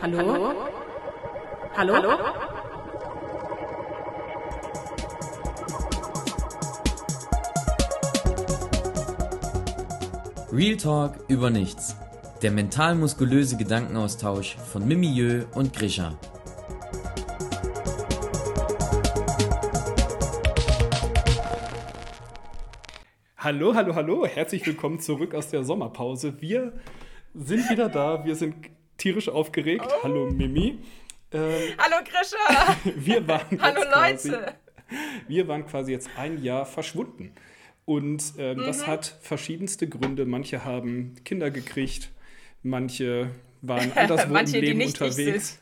Hallo? Hallo? Hallo? Real Talk über nichts. Der mental-muskulöse Gedankenaustausch von Mimi Jö und Grisha. Hallo, hallo, hallo. Herzlich willkommen zurück aus der Sommerpause. Wir sind wieder da. Wir sind tierisch aufgeregt. Oh. Hallo Mimi. Ähm, hallo Grisha. Wir waren hallo quasi, Leute. Wir waren quasi jetzt ein Jahr verschwunden. Und ähm, mhm. das hat verschiedenste Gründe. Manche haben Kinder gekriegt, manche waren anderswo manche, im Leben unterwegs.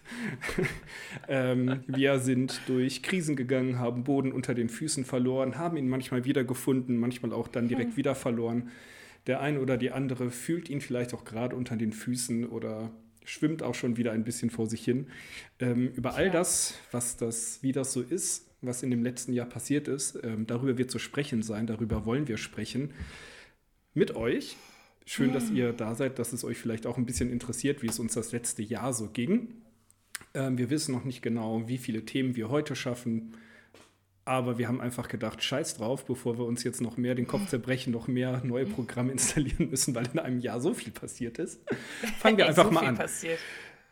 ähm, wir sind durch Krisen gegangen, haben Boden unter den Füßen verloren, haben ihn manchmal wiedergefunden, manchmal auch dann direkt hm. wieder verloren. Der eine oder die andere fühlt ihn vielleicht auch gerade unter den Füßen oder schwimmt auch schon wieder ein bisschen vor sich hin. Ähm, über all das, was das, wie das so ist, was in dem letzten Jahr passiert ist, ähm, darüber wird zu sprechen sein, darüber wollen wir sprechen. Mit euch. Schön, dass ihr da seid, dass es euch vielleicht auch ein bisschen interessiert, wie es uns das letzte Jahr so ging. Ähm, wir wissen noch nicht genau, wie viele Themen wir heute schaffen. Aber wir haben einfach gedacht, scheiß drauf, bevor wir uns jetzt noch mehr den Kopf zerbrechen, noch mehr neue Programme installieren müssen, weil in einem Jahr so viel passiert ist. Fangen wir einfach so mal an. Passiert.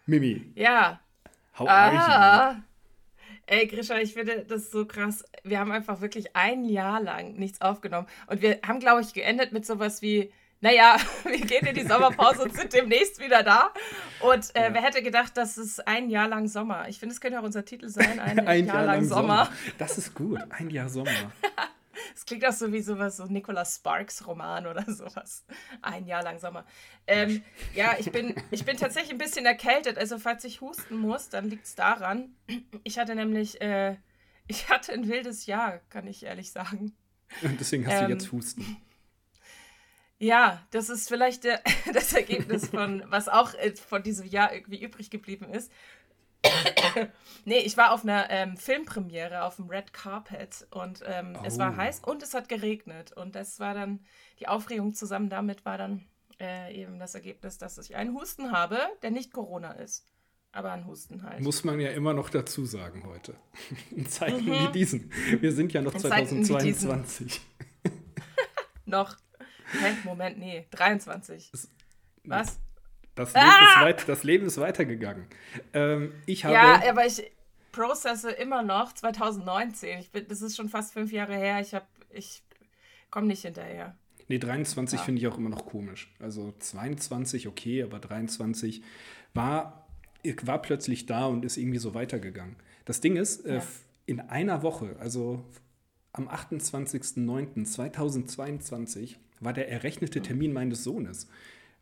Mimi. Ja. How ah. Ey, Grisha, ich finde das so krass. Wir haben einfach wirklich ein Jahr lang nichts aufgenommen. Und wir haben, glaube ich, geendet mit sowas wie, naja, wir gehen in die Sommerpause und sind demnächst wieder da. Und äh, ja. wer hätte gedacht, das ist ein Jahr lang Sommer? Ich finde, es könnte auch unser Titel sein, ein, ein Jahr, Jahr, lang, lang Sommer. Sommer. Das ist gut, ein Jahr Sommer. Es klingt auch so wie sowas, so Nicholas Sparks Roman oder sowas. Ein Jahr lang Sommer. Ähm, ja, ich bin, ich bin tatsächlich ein bisschen erkältet. Also, falls ich husten muss, dann liegt es daran. Ich hatte nämlich, äh, ich hatte ein wildes Jahr, kann ich ehrlich sagen. Und deswegen hast ähm, du jetzt Husten. Ja, das ist vielleicht der, das Ergebnis von, was auch äh, von diesem Jahr irgendwie übrig geblieben ist. nee, ich war auf einer ähm, Filmpremiere auf dem Red Carpet und ähm, oh. es war oh. heiß und es hat geregnet. Und das war dann, die Aufregung zusammen damit war dann äh, eben das Ergebnis, dass ich einen Husten habe, der nicht Corona ist. Aber ein Husten halt. Muss man ja immer noch dazu sagen heute. In Zeiten mhm. wie diesen. Wir sind ja noch In 2022. noch. Hä? Moment, nee, 23. Es, Was? Das Leben, ah! ist, weit, das Leben ist weitergegangen. Ähm, ich habe. Ja, aber ich prozesse immer noch 2019. Ich bin, das ist schon fast fünf Jahre her. Ich ich komme nicht hinterher. Nee, 23 ja. finde ich auch immer noch komisch. Also 22 okay, aber 23 war, war plötzlich da und ist irgendwie so weitergegangen. Das Ding ist, äh, ja. äh, in einer Woche, also am 28.09.2022, war der errechnete Termin meines Sohnes.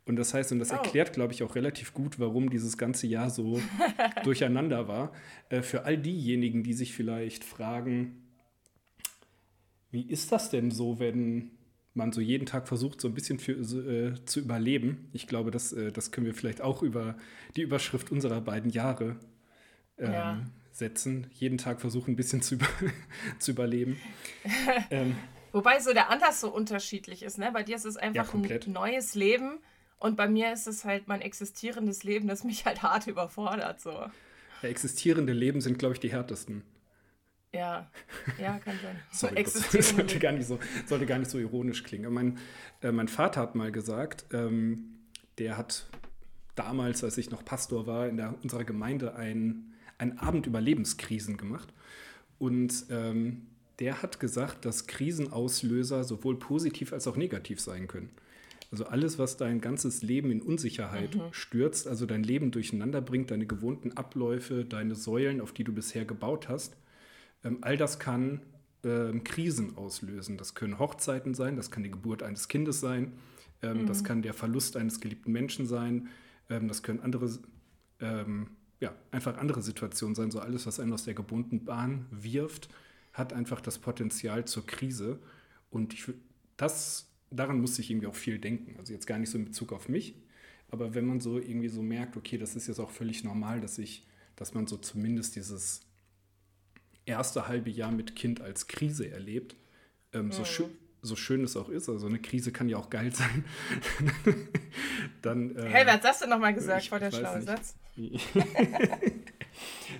Und das heißt, und das oh. erklärt, glaube ich, auch relativ gut, warum dieses ganze Jahr so durcheinander war. Äh, für all diejenigen, die sich vielleicht fragen, wie ist das denn so, wenn man so jeden Tag versucht, so ein bisschen für, äh, zu überleben? Ich glaube, das, äh, das können wir vielleicht auch über die Überschrift unserer beiden Jahre ähm, ja. setzen. Jeden Tag versuchen, ein bisschen zu, über zu überleben. ähm, Wobei so der Anlass so unterschiedlich ist. Ne? Bei dir ist es einfach ja, ein neues Leben und bei mir ist es halt mein existierendes Leben, das mich halt hart überfordert. So. Ja, existierende Leben sind, glaube ich, die härtesten. Ja, ja, kann sein. Sorry, das sollte gar, nicht so, sollte gar nicht so ironisch klingen. Mein, äh, mein Vater hat mal gesagt, ähm, der hat damals, als ich noch Pastor war, in der, unserer Gemeinde einen Abend über Lebenskrisen gemacht. Und ähm, der hat gesagt, dass Krisenauslöser sowohl positiv als auch negativ sein können. Also alles, was dein ganzes Leben in Unsicherheit mhm. stürzt, also dein Leben durcheinander bringt, deine gewohnten Abläufe, deine Säulen, auf die du bisher gebaut hast, ähm, all das kann ähm, Krisen auslösen. Das können Hochzeiten sein, das kann die Geburt eines Kindes sein, ähm, mhm. das kann der Verlust eines geliebten Menschen sein, ähm, das können andere, ähm, ja, einfach andere Situationen sein. So alles, was einen aus der gewohnten Bahn wirft, hat einfach das Potenzial zur Krise. Und ich, das daran musste ich irgendwie auch viel denken. Also jetzt gar nicht so in Bezug auf mich, aber wenn man so irgendwie so merkt, okay, das ist jetzt auch völlig normal, dass ich, dass man so zumindest dieses erste halbe Jahr mit Kind als Krise erlebt, ähm, mhm. so, schön, so schön es auch ist, also eine Krise kann ja auch geil sein, dann. Äh, hey, hat das denn nochmal gesagt vor der schlaue Satz?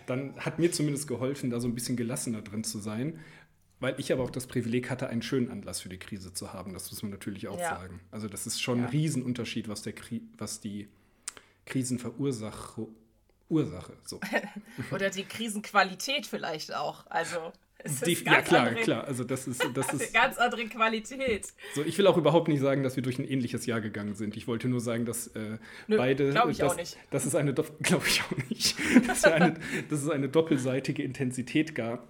dann hat mir zumindest geholfen, da so ein bisschen gelassener drin zu sein, weil ich aber auch das Privileg hatte, einen schönen Anlass für die Krise zu haben. Das muss man natürlich auch ja. sagen. Also das ist schon ja. ein Riesenunterschied, was, der Kri was die Krisenverursache Ursache. So. Oder die Krisenqualität vielleicht auch. Also die, ja, klar, andere, klar. Also das ist, das ist eine ganz andere Qualität. So, ich will auch überhaupt nicht sagen, dass wir durch ein ähnliches Jahr gegangen sind. Ich wollte nur sagen, dass äh, Nö, beide. Glaube ich dass, auch nicht. Dass es eine, glaube ich auch nicht, dass, eine, dass es eine doppelseitige Intensität gab,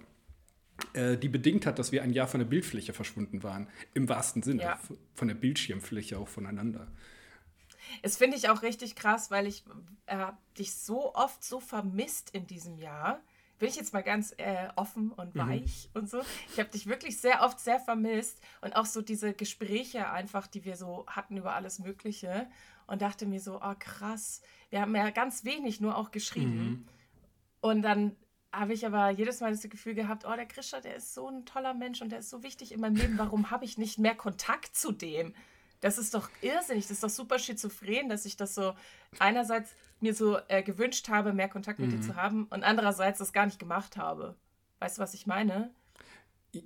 äh, die bedingt hat, dass wir ein Jahr von der Bildfläche verschwunden waren. Im wahrsten Sinne. Ja. Von der Bildschirmfläche auch voneinander. Das finde ich auch richtig krass, weil ich äh, dich so oft so vermisst in diesem Jahr bin ich jetzt mal ganz äh, offen und mhm. weich mhm. und so. Ich habe dich wirklich sehr oft sehr vermisst und auch so diese Gespräche einfach, die wir so hatten über alles Mögliche und dachte mir so, oh krass, wir haben ja ganz wenig nur auch geschrieben. Mhm. Und dann habe ich aber jedes Mal das Gefühl gehabt, oh, der Krischer, der ist so ein toller Mensch und der ist so wichtig in meinem Leben. Warum habe ich nicht mehr Kontakt zu dem? Das ist doch irrsinnig, das ist doch super schizophren, dass ich das so einerseits mir so äh, gewünscht habe, mehr Kontakt mit mhm. dir zu haben und andererseits das gar nicht gemacht habe. Weißt du, was ich meine?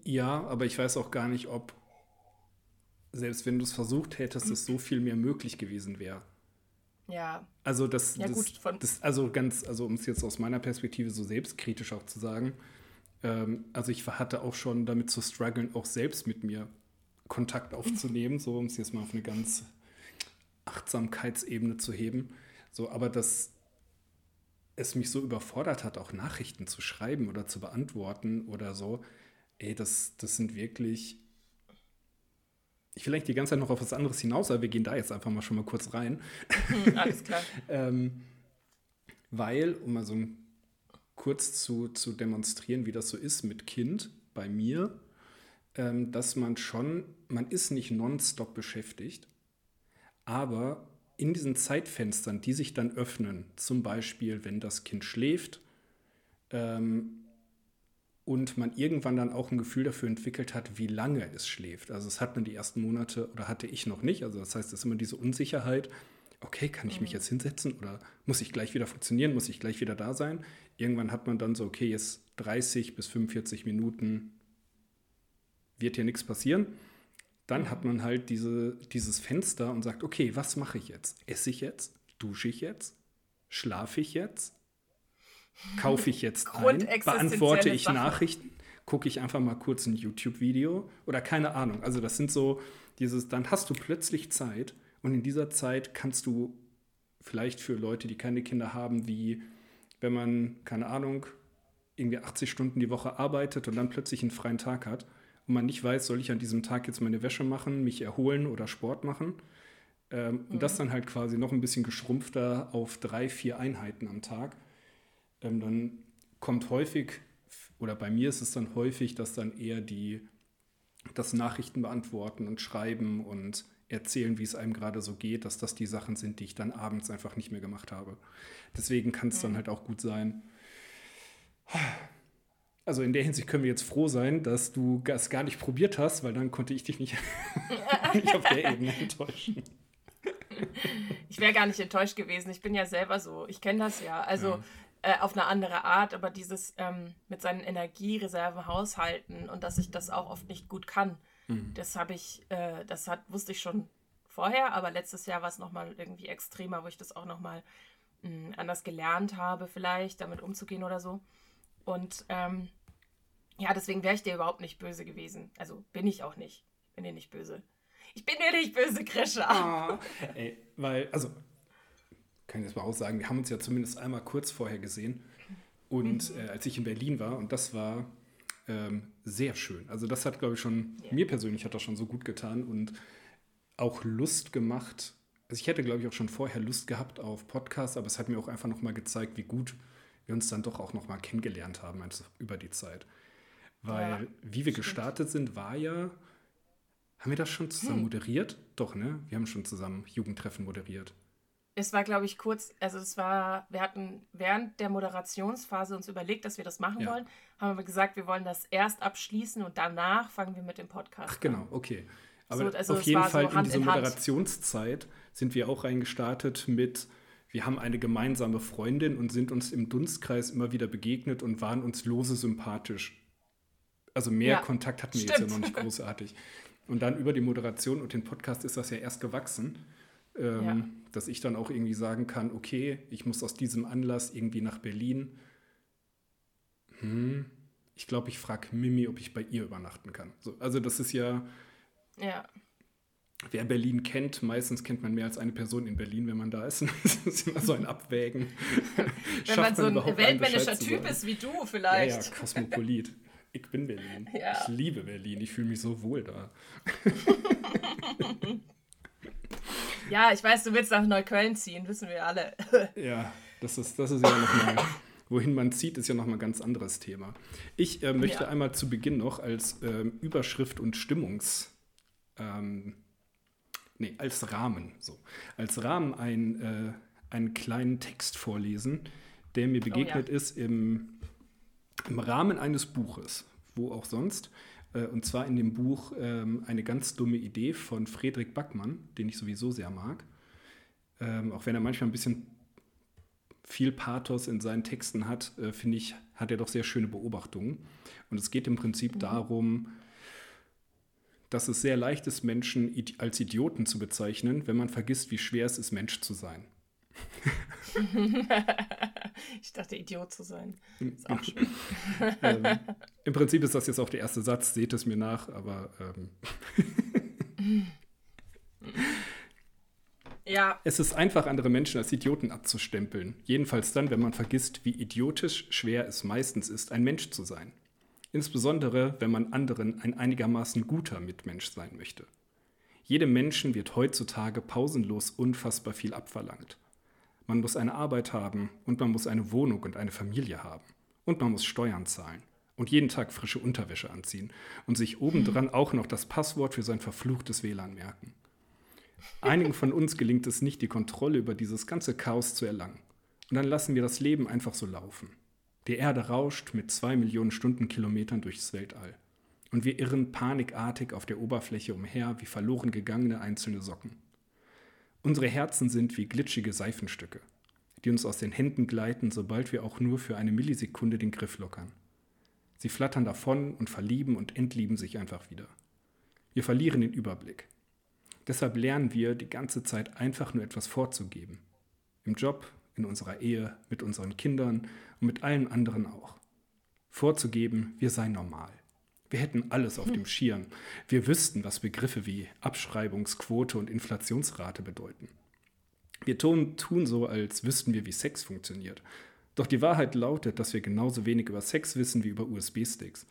Ja, aber ich weiß auch gar nicht, ob selbst wenn du es versucht hättest, es so viel mehr möglich gewesen wäre. Ja. Also das, ja, das, gut, das, also ganz, also um es jetzt aus meiner Perspektive so selbstkritisch auch zu sagen, ähm, also ich hatte auch schon damit zu strugglen, auch selbst mit mir Kontakt aufzunehmen, so um es jetzt mal auf eine ganz Achtsamkeitsebene zu heben. So, aber dass es mich so überfordert hat, auch Nachrichten zu schreiben oder zu beantworten oder so, ey, das, das sind wirklich. Ich will eigentlich die ganze Zeit noch auf was anderes hinaus, aber wir gehen da jetzt einfach mal schon mal kurz rein. Hm, alles klar. ähm, weil, um mal so kurz zu, zu demonstrieren, wie das so ist mit Kind bei mir, ähm, dass man schon, man ist nicht nonstop beschäftigt, aber in diesen Zeitfenstern, die sich dann öffnen, zum Beispiel, wenn das Kind schläft ähm, und man irgendwann dann auch ein Gefühl dafür entwickelt hat, wie lange es schläft. Also das hat man die ersten Monate oder hatte ich noch nicht. Also das heißt, es ist immer diese Unsicherheit, okay, kann ich mich mhm. jetzt hinsetzen oder muss ich gleich wieder funktionieren, muss ich gleich wieder da sein? Irgendwann hat man dann so, okay, jetzt 30 bis 45 Minuten wird hier nichts passieren. Dann hat man halt diese, dieses Fenster und sagt, okay, was mache ich jetzt? Esse ich jetzt? Dusche ich jetzt? Schlafe ich jetzt? Kaufe ich jetzt ein? Beantworte ich Sachen. Nachrichten? Gucke ich einfach mal kurz ein YouTube-Video? Oder keine Ahnung. Also das sind so dieses, dann hast du plötzlich Zeit und in dieser Zeit kannst du vielleicht für Leute, die keine Kinder haben, wie wenn man, keine Ahnung, irgendwie 80 Stunden die Woche arbeitet und dann plötzlich einen freien Tag hat, und man nicht weiß, soll ich an diesem Tag jetzt meine Wäsche machen, mich erholen oder Sport machen. Ähm, mhm. Und das mhm. dann halt quasi noch ein bisschen geschrumpfter auf drei, vier Einheiten am Tag. Ähm, dann kommt häufig, oder bei mir ist es dann häufig, dass dann eher die das Nachrichten beantworten und schreiben und erzählen, wie es einem gerade so geht, dass das die Sachen sind, die ich dann abends einfach nicht mehr gemacht habe. Deswegen kann es mhm. dann halt auch gut sein, also in der Hinsicht können wir jetzt froh sein, dass du das gar nicht probiert hast, weil dann konnte ich dich nicht, nicht auf der Ebene enttäuschen. Ich wäre gar nicht enttäuscht gewesen. Ich bin ja selber so. Ich kenne das ja. Also ja. Äh, auf eine andere Art, aber dieses ähm, mit seinen Energiereserven haushalten und dass ich das auch oft nicht gut kann, mhm. das habe ich, äh, das hat, wusste ich schon vorher, aber letztes Jahr war es nochmal irgendwie extremer, wo ich das auch nochmal hm, anders gelernt habe, vielleicht damit umzugehen oder so. Und ähm, ja, deswegen wäre ich dir überhaupt nicht böse gewesen. Also bin ich auch nicht. Ich bin dir nicht böse. Ich bin dir nicht böse, Krischer. Ah, ey, weil, also, kann ich das mal auch sagen, wir haben uns ja zumindest einmal kurz vorher gesehen. Und mhm. äh, als ich in Berlin war, und das war ähm, sehr schön. Also das hat, glaube ich, schon, yeah. mir persönlich hat das schon so gut getan und auch Lust gemacht. Also ich hätte, glaube ich, auch schon vorher Lust gehabt auf Podcasts, aber es hat mir auch einfach nochmal gezeigt, wie gut wir uns dann doch auch nochmal kennengelernt haben also über die Zeit. Weil ja, wie wir stimmt. gestartet sind, war ja, haben wir das schon zusammen hm. moderiert? Doch, ne? Wir haben schon zusammen Jugendtreffen moderiert. es war, glaube ich, kurz, also es war, wir hatten während der Moderationsphase uns überlegt, dass wir das machen Ja. wollen, haben wir gesagt, wir wollen das erst abschließen und danach fangen wir mit dem Podcast Ach genau, okay. Aber So, also auf jeden war so Fall in Hand diese in Hand. Moderationszeit sind wir auch reingestartet mit, wir haben eine gemeinsame Freundin und sind uns im Dunstkreis immer wieder begegnet und waren uns lose sympathisch. Also mehr Ja, Kontakt hatten wir jetzt ja noch nicht großartig. Und dann über die Moderation und den Podcast ist das ja erst gewachsen, ähm, Ja. dass ich dann auch irgendwie sagen kann, okay, ich muss aus diesem Anlass irgendwie nach Berlin. Hm, ich glaube, ich frage Mimi, ob ich bei ihr übernachten kann. So, also das ist ja, Ja, Wer Berlin kennt, meistens kennt man mehr als eine Person in Berlin, wenn man da ist. Das ist immer so ein Abwägen. wenn man so ein weltmännischer Typ ist wie du Ja, vielleicht. ja, Kosmopolit. Ich bin Berlin. Ja. Ich liebe Berlin. Ich fühle mich so wohl da. Ja, ich weiß, du willst nach Neukölln ziehen, wissen wir alle. Ja, das ist, das ist ja nochmal, wohin man zieht, ist ja nochmal ein ganz anderes Thema. Ich äh, möchte Ja. einmal zu Beginn noch als ähm, Überschrift und Stimmungs, ähm, nee, als Rahmen, so, als Rahmen ein, äh, einen kleinen Text vorlesen, der mir begegnet ist im, im Rahmen eines Buches, wo auch sonst. Äh, Und zwar in dem Buch ähm, Eine ganz dumme Idee von Friedrich Backmann, den ich sowieso sehr mag. Ähm, auch wenn er manchmal ein bisschen viel Pathos in seinen Texten hat, äh, finde ich, hat er doch sehr schöne Beobachtungen. Und es geht im Prinzip darum, dass es sehr leicht ist, Menschen als Idioten zu bezeichnen, wenn man vergisst, wie schwer es ist, Mensch zu sein. Ich dachte, Idiot zu sein. Ist auch schön. ähm, Im Prinzip ist das jetzt auch der erste Satz, seht es mir nach, aber ähm, Ja, es ist einfach, andere Menschen als Idioten abzustempeln. Jedenfalls dann, wenn man vergisst, wie idiotisch schwer es meistens ist, ein Mensch zu sein. Insbesondere, wenn man anderen ein einigermaßen guter Mitmensch sein möchte. Jedem Menschen wird heutzutage pausenlos unfassbar viel abverlangt. Man muss eine Arbeit haben und man muss eine Wohnung und eine Familie haben. Und man muss Steuern zahlen und jeden Tag frische Unterwäsche anziehen und sich obendran auch noch das Passwort für sein verfluchtes WLAN merken. Einigen von uns gelingt es nicht, die Kontrolle über dieses ganze Chaos zu erlangen. Und dann lassen wir das Leben einfach so laufen. Die Erde rauscht mit zwei Millionen Stundenkilometern durchs Weltall. Und wir irren panikartig auf der Oberfläche umher wie verloren gegangene einzelne Socken. Unsere Herzen sind wie glitschige Seifenstücke, die uns aus den Händen gleiten, sobald wir auch nur für eine Millisekunde den Griff lockern. Sie flattern davon und verlieben und entlieben sich einfach wieder. Wir verlieren den Überblick. Deshalb lernen wir die ganze Zeit einfach nur etwas vorzugeben. Im Job, in unserer Ehe, mit unseren Kindern und mit allen anderen auch. Vorzugeben, wir seien normal. Wir hätten alles auf dem Schirm. Wir wüssten, was Begriffe wie Abschreibungsquote und Inflationsrate bedeuten. Wir tun, tun so, als wüssten wir, wie Sex funktioniert. Doch die Wahrheit lautet, dass wir genauso wenig über Sex wissen wie über USB-Sticks.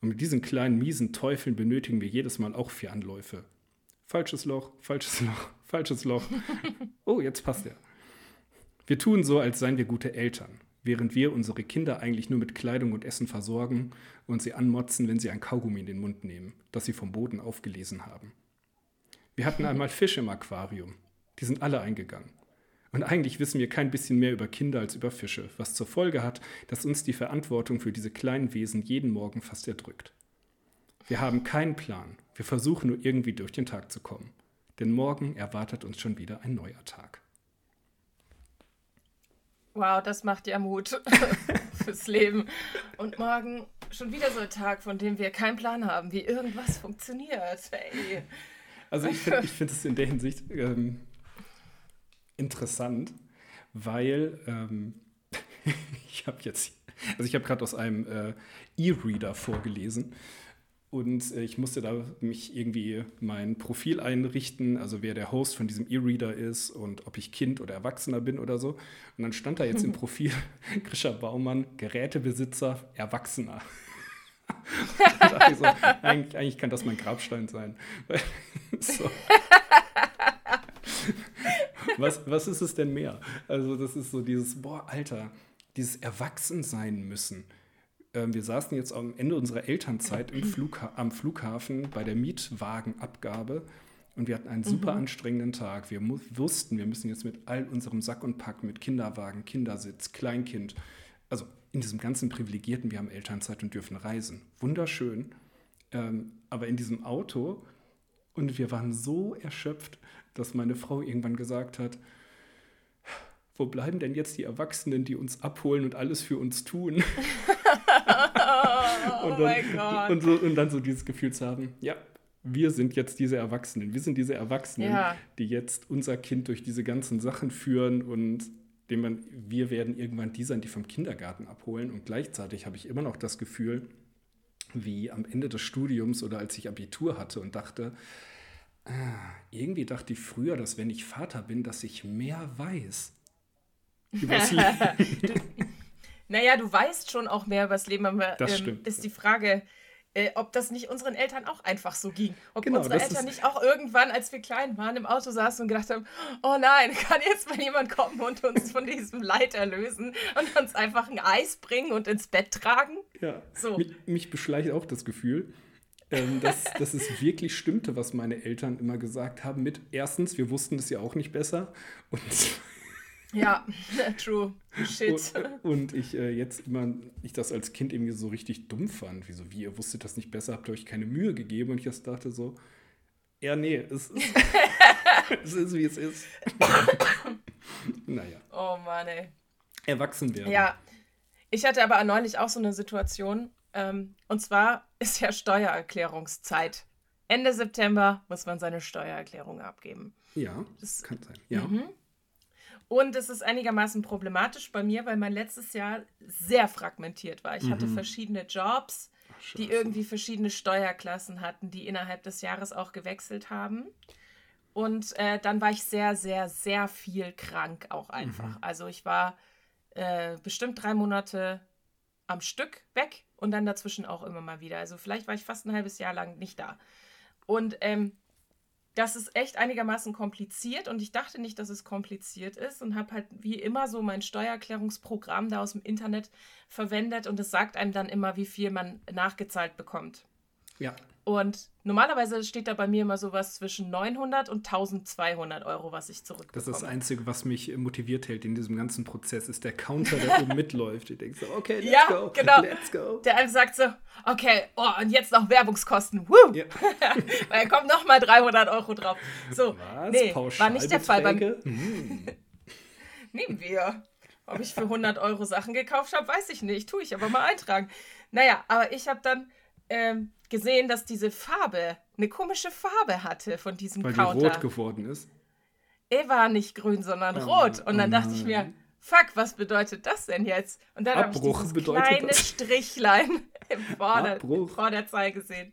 Und mit diesen kleinen miesen Teufeln benötigen wir jedes Mal auch vier Anläufe. Falsches Loch, falsches Loch, falsches Loch. Oh, jetzt passt er. Wir tun so, als seien wir gute Eltern, während wir unsere Kinder eigentlich nur mit Kleidung und Essen versorgen und sie anmotzen, wenn sie ein Kaugummi in den Mund nehmen, das sie vom Boden aufgelesen haben. Wir hatten einmal Fische im Aquarium. Die sind alle eingegangen. Und eigentlich wissen wir kein bisschen mehr über Kinder als über Fische, was zur Folge hat, dass uns die Verantwortung für diese kleinen Wesen jeden Morgen fast erdrückt. Wir haben keinen Plan. Wir versuchen nur irgendwie durch den Tag zu kommen. Denn morgen erwartet uns schon wieder ein neuer Tag. Wow, das macht ja Mut fürs Leben. Und morgen schon wieder so ein Tag, von dem wir keinen Plan haben, wie irgendwas funktioniert. Hey. Also ich finde ich find es in der Hinsicht ähm, interessant, weil ähm, ich habe jetzt, also ich habe gerade aus einem äh, E-Reader vorgelesen und äh, ich musste da mich irgendwie mein Profil einrichten, also wer der Host von diesem E-Reader ist und ob ich Kind oder Erwachsener bin oder so. Und dann stand da jetzt im Profil Grisha Baumann, Gerätebesitzer, Erwachsener. da dachte ich so, eigentlich, eigentlich kann das mein Grabstein sein. so. was, was ist es denn mehr? Also, das ist so dieses, boah, Alter, dieses Erwachsensein müssen. Ähm, wir saßen jetzt am Ende unserer Elternzeit Flugha am Flughafen bei der Mietwagenabgabe Und wir hatten einen super mhm. anstrengenden Tag. Wir wussten, wir müssen jetzt mit all unserem Sack und Pack, mit Kinderwagen, Kindersitz, Kleinkind, also in diesem ganzen Privilegierten, wir haben Elternzeit und dürfen reisen. Wunderschön. Ähm, aber in diesem Auto und wir waren so erschöpft, dass meine Frau irgendwann gesagt hat, wo bleiben denn jetzt die Erwachsenen, die uns abholen und alles für uns tun? oh und, dann, und, so, und dann so dieses Gefühl zu haben, ja, wir sind jetzt diese Erwachsenen. Wir sind diese Erwachsenen, ja. die jetzt unser Kind durch diese ganzen Sachen führen und dem man, wir werden irgendwann die sein, die vom Kindergarten abholen. Und gleichzeitig habe ich immer noch das Gefühl, wie am Ende des Studiums oder als ich Abitur hatte und dachte, ah, irgendwie dachte ich früher, dass wenn ich Vater bin, dass ich mehr weiß. Übers naja, du weißt schon auch mehr über das Leben, aber das ähm, ist die Frage, äh, ob das nicht unseren Eltern auch einfach so ging. Ob genau, unsere Eltern nicht auch irgendwann, als wir klein waren, im Auto saßen und gedacht haben, oh nein, kann jetzt mal jemand kommen und uns von diesem Leid erlösen und uns einfach ein Eis bringen und ins Bett tragen? Ja, so. mich, mich beschleicht auch das Gefühl, ähm, dass, dass es wirklich stimmte, was meine Eltern immer gesagt haben mit, erstens, wir wussten es ja auch nicht besser und ja, true. Shit. Und, und ich äh, jetzt immer, ich das als Kind irgendwie so richtig dumm fand. Wieso, wie, ihr wusstet das nicht besser, habt ihr euch keine Mühe gegeben? Und ich das dachte so, ja, nee, es ist, es ist wie es ist. naja. Oh Mann, ey. Erwachsen werden. Ja. Ich hatte aber neulich auch so eine Situation. Ähm, und zwar ist ja Steuererklärungszeit. Ende September muss man seine Steuererklärung abgeben. Ja, das kann sein. Ja. Mhm. Und es ist einigermaßen problematisch bei mir, weil mein letztes Jahr sehr fragmentiert war. Ich mhm. hatte verschiedene Jobs, Ach, die irgendwie verschiedene Steuerklassen hatten, die innerhalb des Jahres auch gewechselt haben. Und äh, dann war ich sehr, sehr, sehr viel krank auch einfach. Mhm. Also ich war äh, bestimmt drei Monate am Stück weg und dann dazwischen auch immer mal wieder. Also vielleicht war ich fast ein halbes Jahr lang nicht da. Und ähm, das ist echt einigermaßen kompliziert und ich dachte nicht, dass es kompliziert ist und habe halt wie immer so mein Steuererklärungsprogramm da aus dem Internet verwendet und es sagt einem dann immer, wie viel man nachgezahlt bekommt. Ja. Und normalerweise steht da bei mir immer sowas zwischen 900 und 1200 Euro, was ich zurückbekomme. Das ist das Einzige, was mich motiviert hält in diesem ganzen Prozess, ist der Counter, der oben mitläuft. Ich denke so, okay, let's ja, go, genau. let's go. Der einem sagt so, okay, oh, und jetzt noch Werbungskosten. Woo! Ja. Weil kommt nochmal 300 Euro drauf. So, was? nee, war nicht der Fall. Beim hm. Nehmen wir. Ob ich für 100 Euro Sachen gekauft habe, weiß ich nicht. Tue ich aber mal eintragen. Naja, aber ich habe dann ähm, gesehen, dass diese Farbe eine komische Farbe hatte von diesem Weil Counter. Weil die rot geworden ist. Er war nicht grün, sondern oh, rot. Und dann oh dachte ich mir, fuck, was bedeutet das denn jetzt? Und dann habe ich dieses kleine das. Strichlein im, Vorder im Vorderzeil gesehen.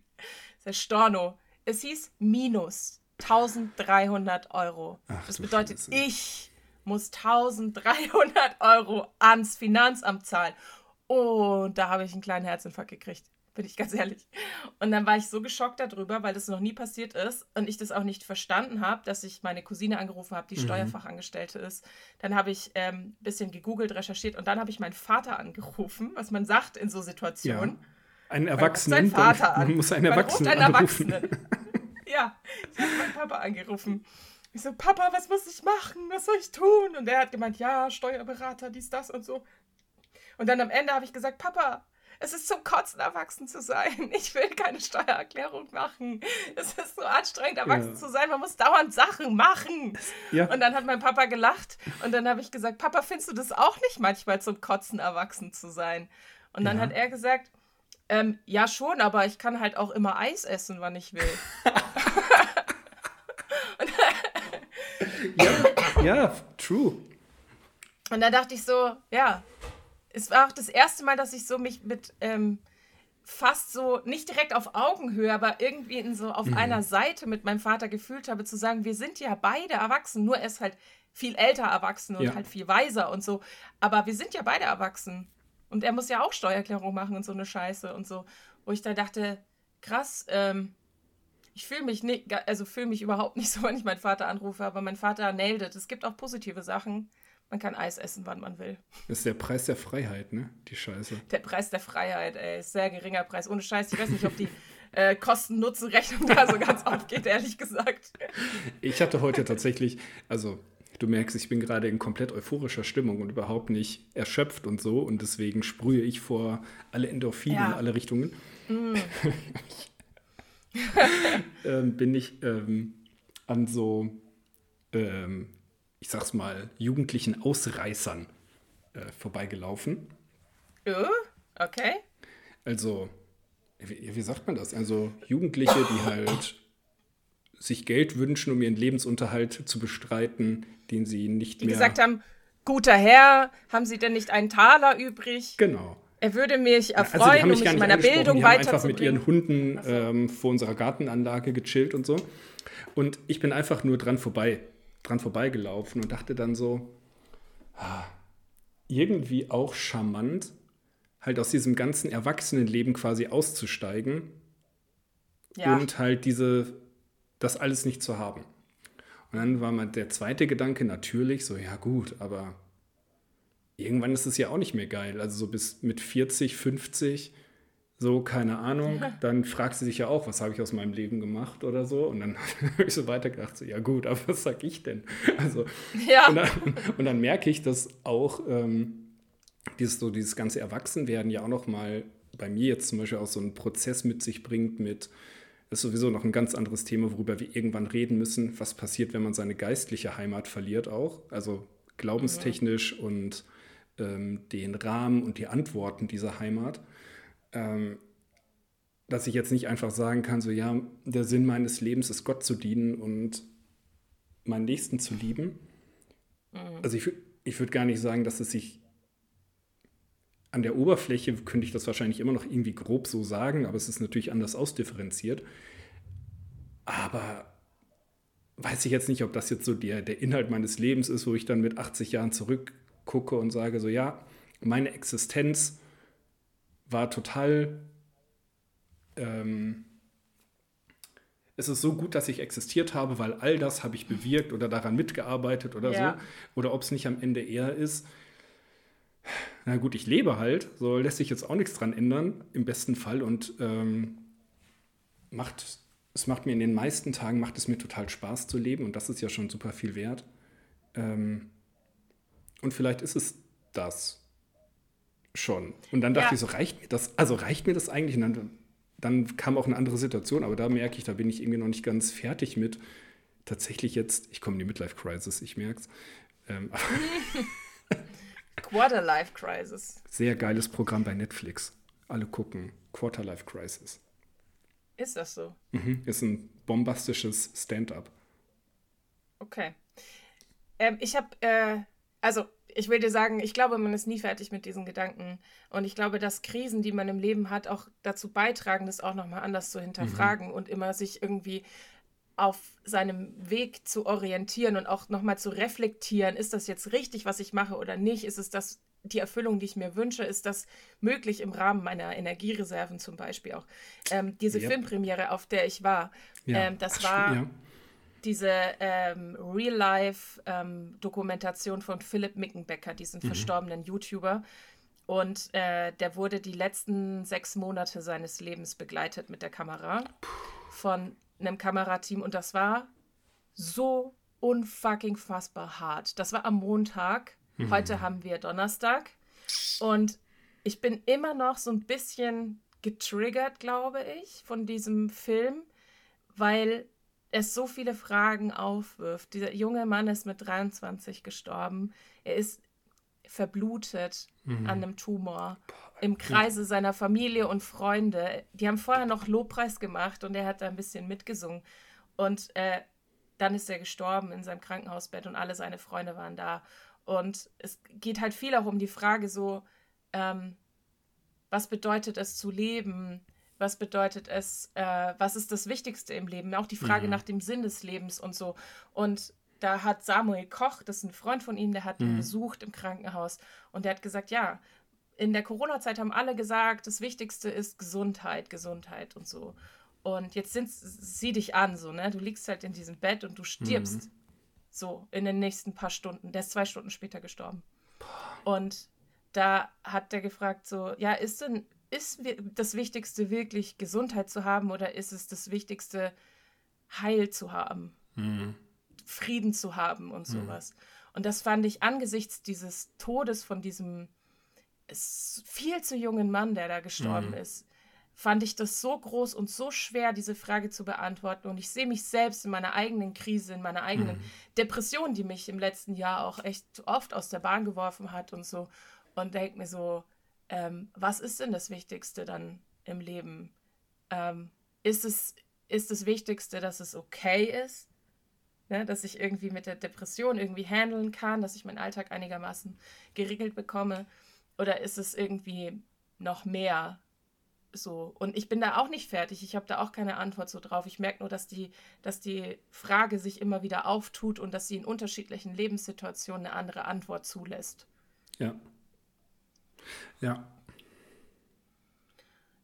Das ist Storno. Es hieß minus 1300 Euro. Ach, das bedeutet, Scheiße. ich muss 1300 Euro ans Finanzamt zahlen. Und da habe ich einen kleinen Herzinfarkt gekriegt bin ich ganz ehrlich. Und dann war ich so geschockt darüber, weil das noch nie passiert ist und ich das auch nicht verstanden habe, dass ich meine Cousine angerufen habe, die mhm. Steuerfachangestellte ist. Dann habe ich ein ähm, bisschen gegoogelt, recherchiert und dann habe ich meinen Vater angerufen, was man sagt in so Situationen. Ja. Einen Erwachsenen. Man Vater man muss einen Erwachsenen einen anrufen. Erwachsenen. ja, ich habe meinen Papa angerufen. Ich so, Papa, was muss ich machen? Was soll ich tun? Und er hat gemeint, ja, Steuerberater, dies, das und so. Und dann am Ende habe ich gesagt, Papa, es ist zum Kotzen, erwachsen zu sein. Ich will keine Steuererklärung machen. Es ist so anstrengend, erwachsen ja. zu sein. Man muss dauernd Sachen machen. Ja. Und dann hat mein Papa gelacht. Und dann habe ich gesagt, Papa, findest du das auch nicht manchmal zum Kotzen, erwachsen zu sein? Und dann ja. hat er gesagt, ähm, ja schon, aber ich kann halt auch immer Eis essen, wann ich will. ja, ja, true. Und da dachte ich so, ja, es war auch das erste Mal, dass ich so mich mit ähm, fast so, nicht direkt auf Augenhöhe, aber irgendwie in so auf mhm. einer Seite mit meinem Vater gefühlt habe, zu sagen, wir sind ja beide erwachsen, nur er ist halt viel älter erwachsen und ja. halt viel weiser und so. Aber wir sind ja beide erwachsen. Und er muss ja auch Steuererklärung machen und so eine Scheiße und so. Wo ich da dachte, krass, ähm, ich fühle mich nicht, also fühle mich überhaupt nicht so, wenn ich meinen Vater anrufe, aber mein Vater nailed it. Es gibt auch positive Sachen. Man kann Eis essen, wann man will. Das ist der Preis der Freiheit, ne? Die Scheiße. Der Preis der Freiheit, ey. Sehr geringer Preis. Ohne Scheiß. Ich weiß nicht, ob die äh, Kosten-Nutzen-Rechnung da so ganz aufgeht, ehrlich gesagt. Ich hatte heute tatsächlich, also du merkst, ich bin gerade in komplett euphorischer Stimmung und überhaupt nicht erschöpft und so und deswegen sprühe ich vor alle Endorphine ja. in alle Richtungen. Mm. ähm, bin ich ähm, an so, ähm, ich sag's mal, jugendlichen Ausreißern äh, vorbeigelaufen. Oh, okay. Also, wie, wie sagt man das? Also Jugendliche, die halt sich Geld wünschen, um ihren Lebensunterhalt zu bestreiten, den sie nicht die mehr. Die gesagt haben, guter Herr, haben Sie denn nicht einen Taler übrig? Genau. Er würde mich erfreuen, also die haben mich um mich in meiner Bildung die haben einfach mit ihren Hunden ähm, vor unserer Gartenanlage gechillt und so. Und ich bin einfach nur dran vorbei, dran vorbeigelaufen und dachte dann so, ah, irgendwie auch charmant, halt aus diesem ganzen Erwachsenenleben quasi auszusteigen ja. und halt diese, das alles nicht zu haben. Und dann war mal der zweite Gedanke natürlich so, ja gut, aber irgendwann ist es ja auch nicht mehr geil. Also so bis mit 40, 50, so, keine Ahnung. Dann fragt sie sich ja auch, was habe ich aus meinem Leben gemacht oder so. Und dann habe ich so weitergedacht, so, ja gut, aber was sag ich denn? Also, ja. und, dann, und dann merke ich, dass auch ähm, dieses, so dieses ganze Erwachsenwerden ja auch noch mal bei mir jetzt zum Beispiel auch so einen Prozess mit sich bringt mit, ist sowieso noch ein ganz anderes Thema, worüber wir irgendwann reden müssen, was passiert, wenn man seine geistliche Heimat verliert auch, also glaubenstechnisch mhm. und ähm, den Rahmen und die Antworten dieser Heimat. Ähm, dass ich jetzt nicht einfach sagen kann, so ja, der Sinn meines Lebens ist Gott zu dienen und meinen Nächsten zu lieben. Mhm. Also ich, ich würde gar nicht sagen, dass es sich an der Oberfläche könnte ich das wahrscheinlich immer noch irgendwie grob so sagen, aber es ist natürlich anders ausdifferenziert. Aber weiß ich jetzt nicht, ob das jetzt so der, der Inhalt meines Lebens ist, wo ich dann mit 80 Jahren zurückgucke und sage, so ja, meine Existenz war total. Ähm, es ist so gut, dass ich existiert habe, weil all das habe ich bewirkt oder daran mitgearbeitet oder ja. so. Oder ob es nicht am Ende eher ist, na gut, ich lebe halt, so lässt sich jetzt auch nichts dran ändern, im besten Fall. Und ähm, macht, es macht mir in den meisten Tagen, macht es mir total Spaß zu leben und das ist ja schon super viel wert. Ähm, und vielleicht ist es das schon. Und dann dachte ja. ich so, reicht mir das? Also reicht mir das eigentlich? Und dann, dann kam auch eine andere Situation, aber da merke ich, da bin ich irgendwie noch nicht ganz fertig mit. Tatsächlich jetzt, ich komme in die Midlife-Crisis, ich merke es. Ähm, Quarterlife Crisis. Sehr geiles Programm bei Netflix. Alle gucken. Quarterlife Crisis. Ist das so? Mhm. Ist ein bombastisches Stand-up. Okay. Ähm, ich habe, äh, also ich will dir sagen, ich glaube, man ist nie fertig mit diesen Gedanken. Und ich glaube, dass Krisen, die man im Leben hat, auch dazu beitragen, das auch nochmal anders zu hinterfragen mhm. und immer sich irgendwie auf seinem Weg zu orientieren und auch nochmal zu reflektieren, ist das jetzt richtig, was ich mache oder nicht? Ist es das die Erfüllung, die ich mir wünsche? Ist das möglich im Rahmen meiner Energiereserven zum Beispiel auch? Ähm, diese yep. Filmpremiere, auf der ich war, ja. ähm, das war ja. Diese ähm, Real-Life-Dokumentation ähm, von Philipp Mickenbecker, diesem mhm. verstorbenen YouTuber. Und äh, der wurde die letzten sechs Monate seines Lebens begleitet mit der Kamera. Von einem Kamerateam und das war so unfucking fassbar hart. Das war am Montag. Mhm. Heute haben wir Donnerstag. Und ich bin immer noch so ein bisschen getriggert, glaube ich, von diesem Film, weil es so viele Fragen aufwirft. Dieser junge Mann ist mit 23 gestorben. Er ist verblutet mhm. an einem Tumor im Kreise seiner Familie und Freunde. Die haben vorher noch Lobpreis gemacht und er hat da ein bisschen mitgesungen. Und äh, dann ist er gestorben in seinem Krankenhausbett und alle seine Freunde waren da. Und es geht halt viel auch um die Frage so, ähm, was bedeutet es zu leben? Was bedeutet es, äh, was ist das Wichtigste im Leben? Auch die Frage mhm. nach dem Sinn des Lebens und so. Und da hat Samuel Koch, das ist ein Freund von ihm, der hat mhm. ihn besucht im Krankenhaus und der hat gesagt, ja, in der Corona-Zeit haben alle gesagt, das Wichtigste ist Gesundheit, Gesundheit und so. Und jetzt sind, sieh dich an, so, ne? Du liegst halt in diesem Bett und du stirbst. Mhm. So, in den nächsten paar Stunden. Der ist zwei Stunden später gestorben. Und da hat der gefragt, so, ja, ist denn, ist das Wichtigste wirklich Gesundheit zu haben oder ist es das Wichtigste Heil zu haben, mhm. Frieden zu haben und mhm. sowas. Mhm. Und das fand ich angesichts dieses Todes von diesem viel zu jungen Mann, der da gestorben mhm. ist, fand ich das so groß und so schwer, diese Frage zu beantworten. Und ich sehe mich selbst in meiner eigenen Krise, in meiner eigenen mhm. Depression, die mich im letzten Jahr auch echt oft aus der Bahn geworfen hat und so. Und denke mir so, ähm, was ist denn das Wichtigste dann im Leben? Ähm, ist, es, ist das Wichtigste, dass es okay ist? Ne, dass ich irgendwie mit der Depression irgendwie handeln kann, dass ich meinen Alltag einigermaßen geregelt bekomme? Oder ist es irgendwie noch mehr so? Und ich bin da auch nicht fertig. Ich habe da auch keine Antwort so drauf. Ich merke nur, dass die, dass die Frage sich immer wieder auftut und dass sie in unterschiedlichen Lebenssituationen eine andere Antwort zulässt. Ja. Ja.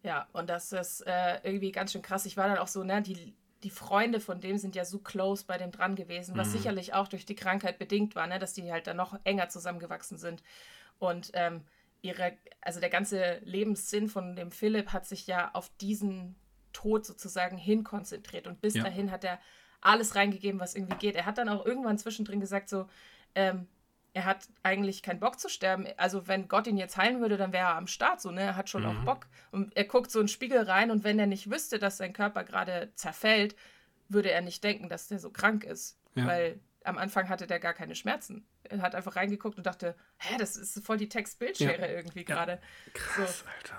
Ja, und das ist äh, irgendwie ganz schön krass. Ich war dann auch so, ne, die, die Freunde von dem sind ja so close bei dem dran gewesen, was mhm. sicherlich auch durch die Krankheit bedingt war, ne, dass die halt dann noch enger zusammengewachsen sind. Und ähm, ihre, also der ganze Lebenssinn von dem Philipp hat sich ja auf diesen Tod sozusagen hin konzentriert. Und bis ja. dahin hat er alles reingegeben, was irgendwie geht. Er hat dann auch irgendwann zwischendrin gesagt, so, ähm, er hat eigentlich keinen Bock zu sterben. Also wenn Gott ihn jetzt heilen würde, dann wäre er am Start so, ne? Er hat schon mhm. auch Bock. Und er guckt so in den Spiegel rein und wenn er nicht wüsste, dass sein Körper gerade zerfällt, würde er nicht denken, dass der so krank ist. Ja. Weil am Anfang hatte der gar keine Schmerzen. Er hat einfach reingeguckt und dachte, hä, das ist voll die Text-Bildschere ja. irgendwie gerade. Ja. Krass, so. Alter.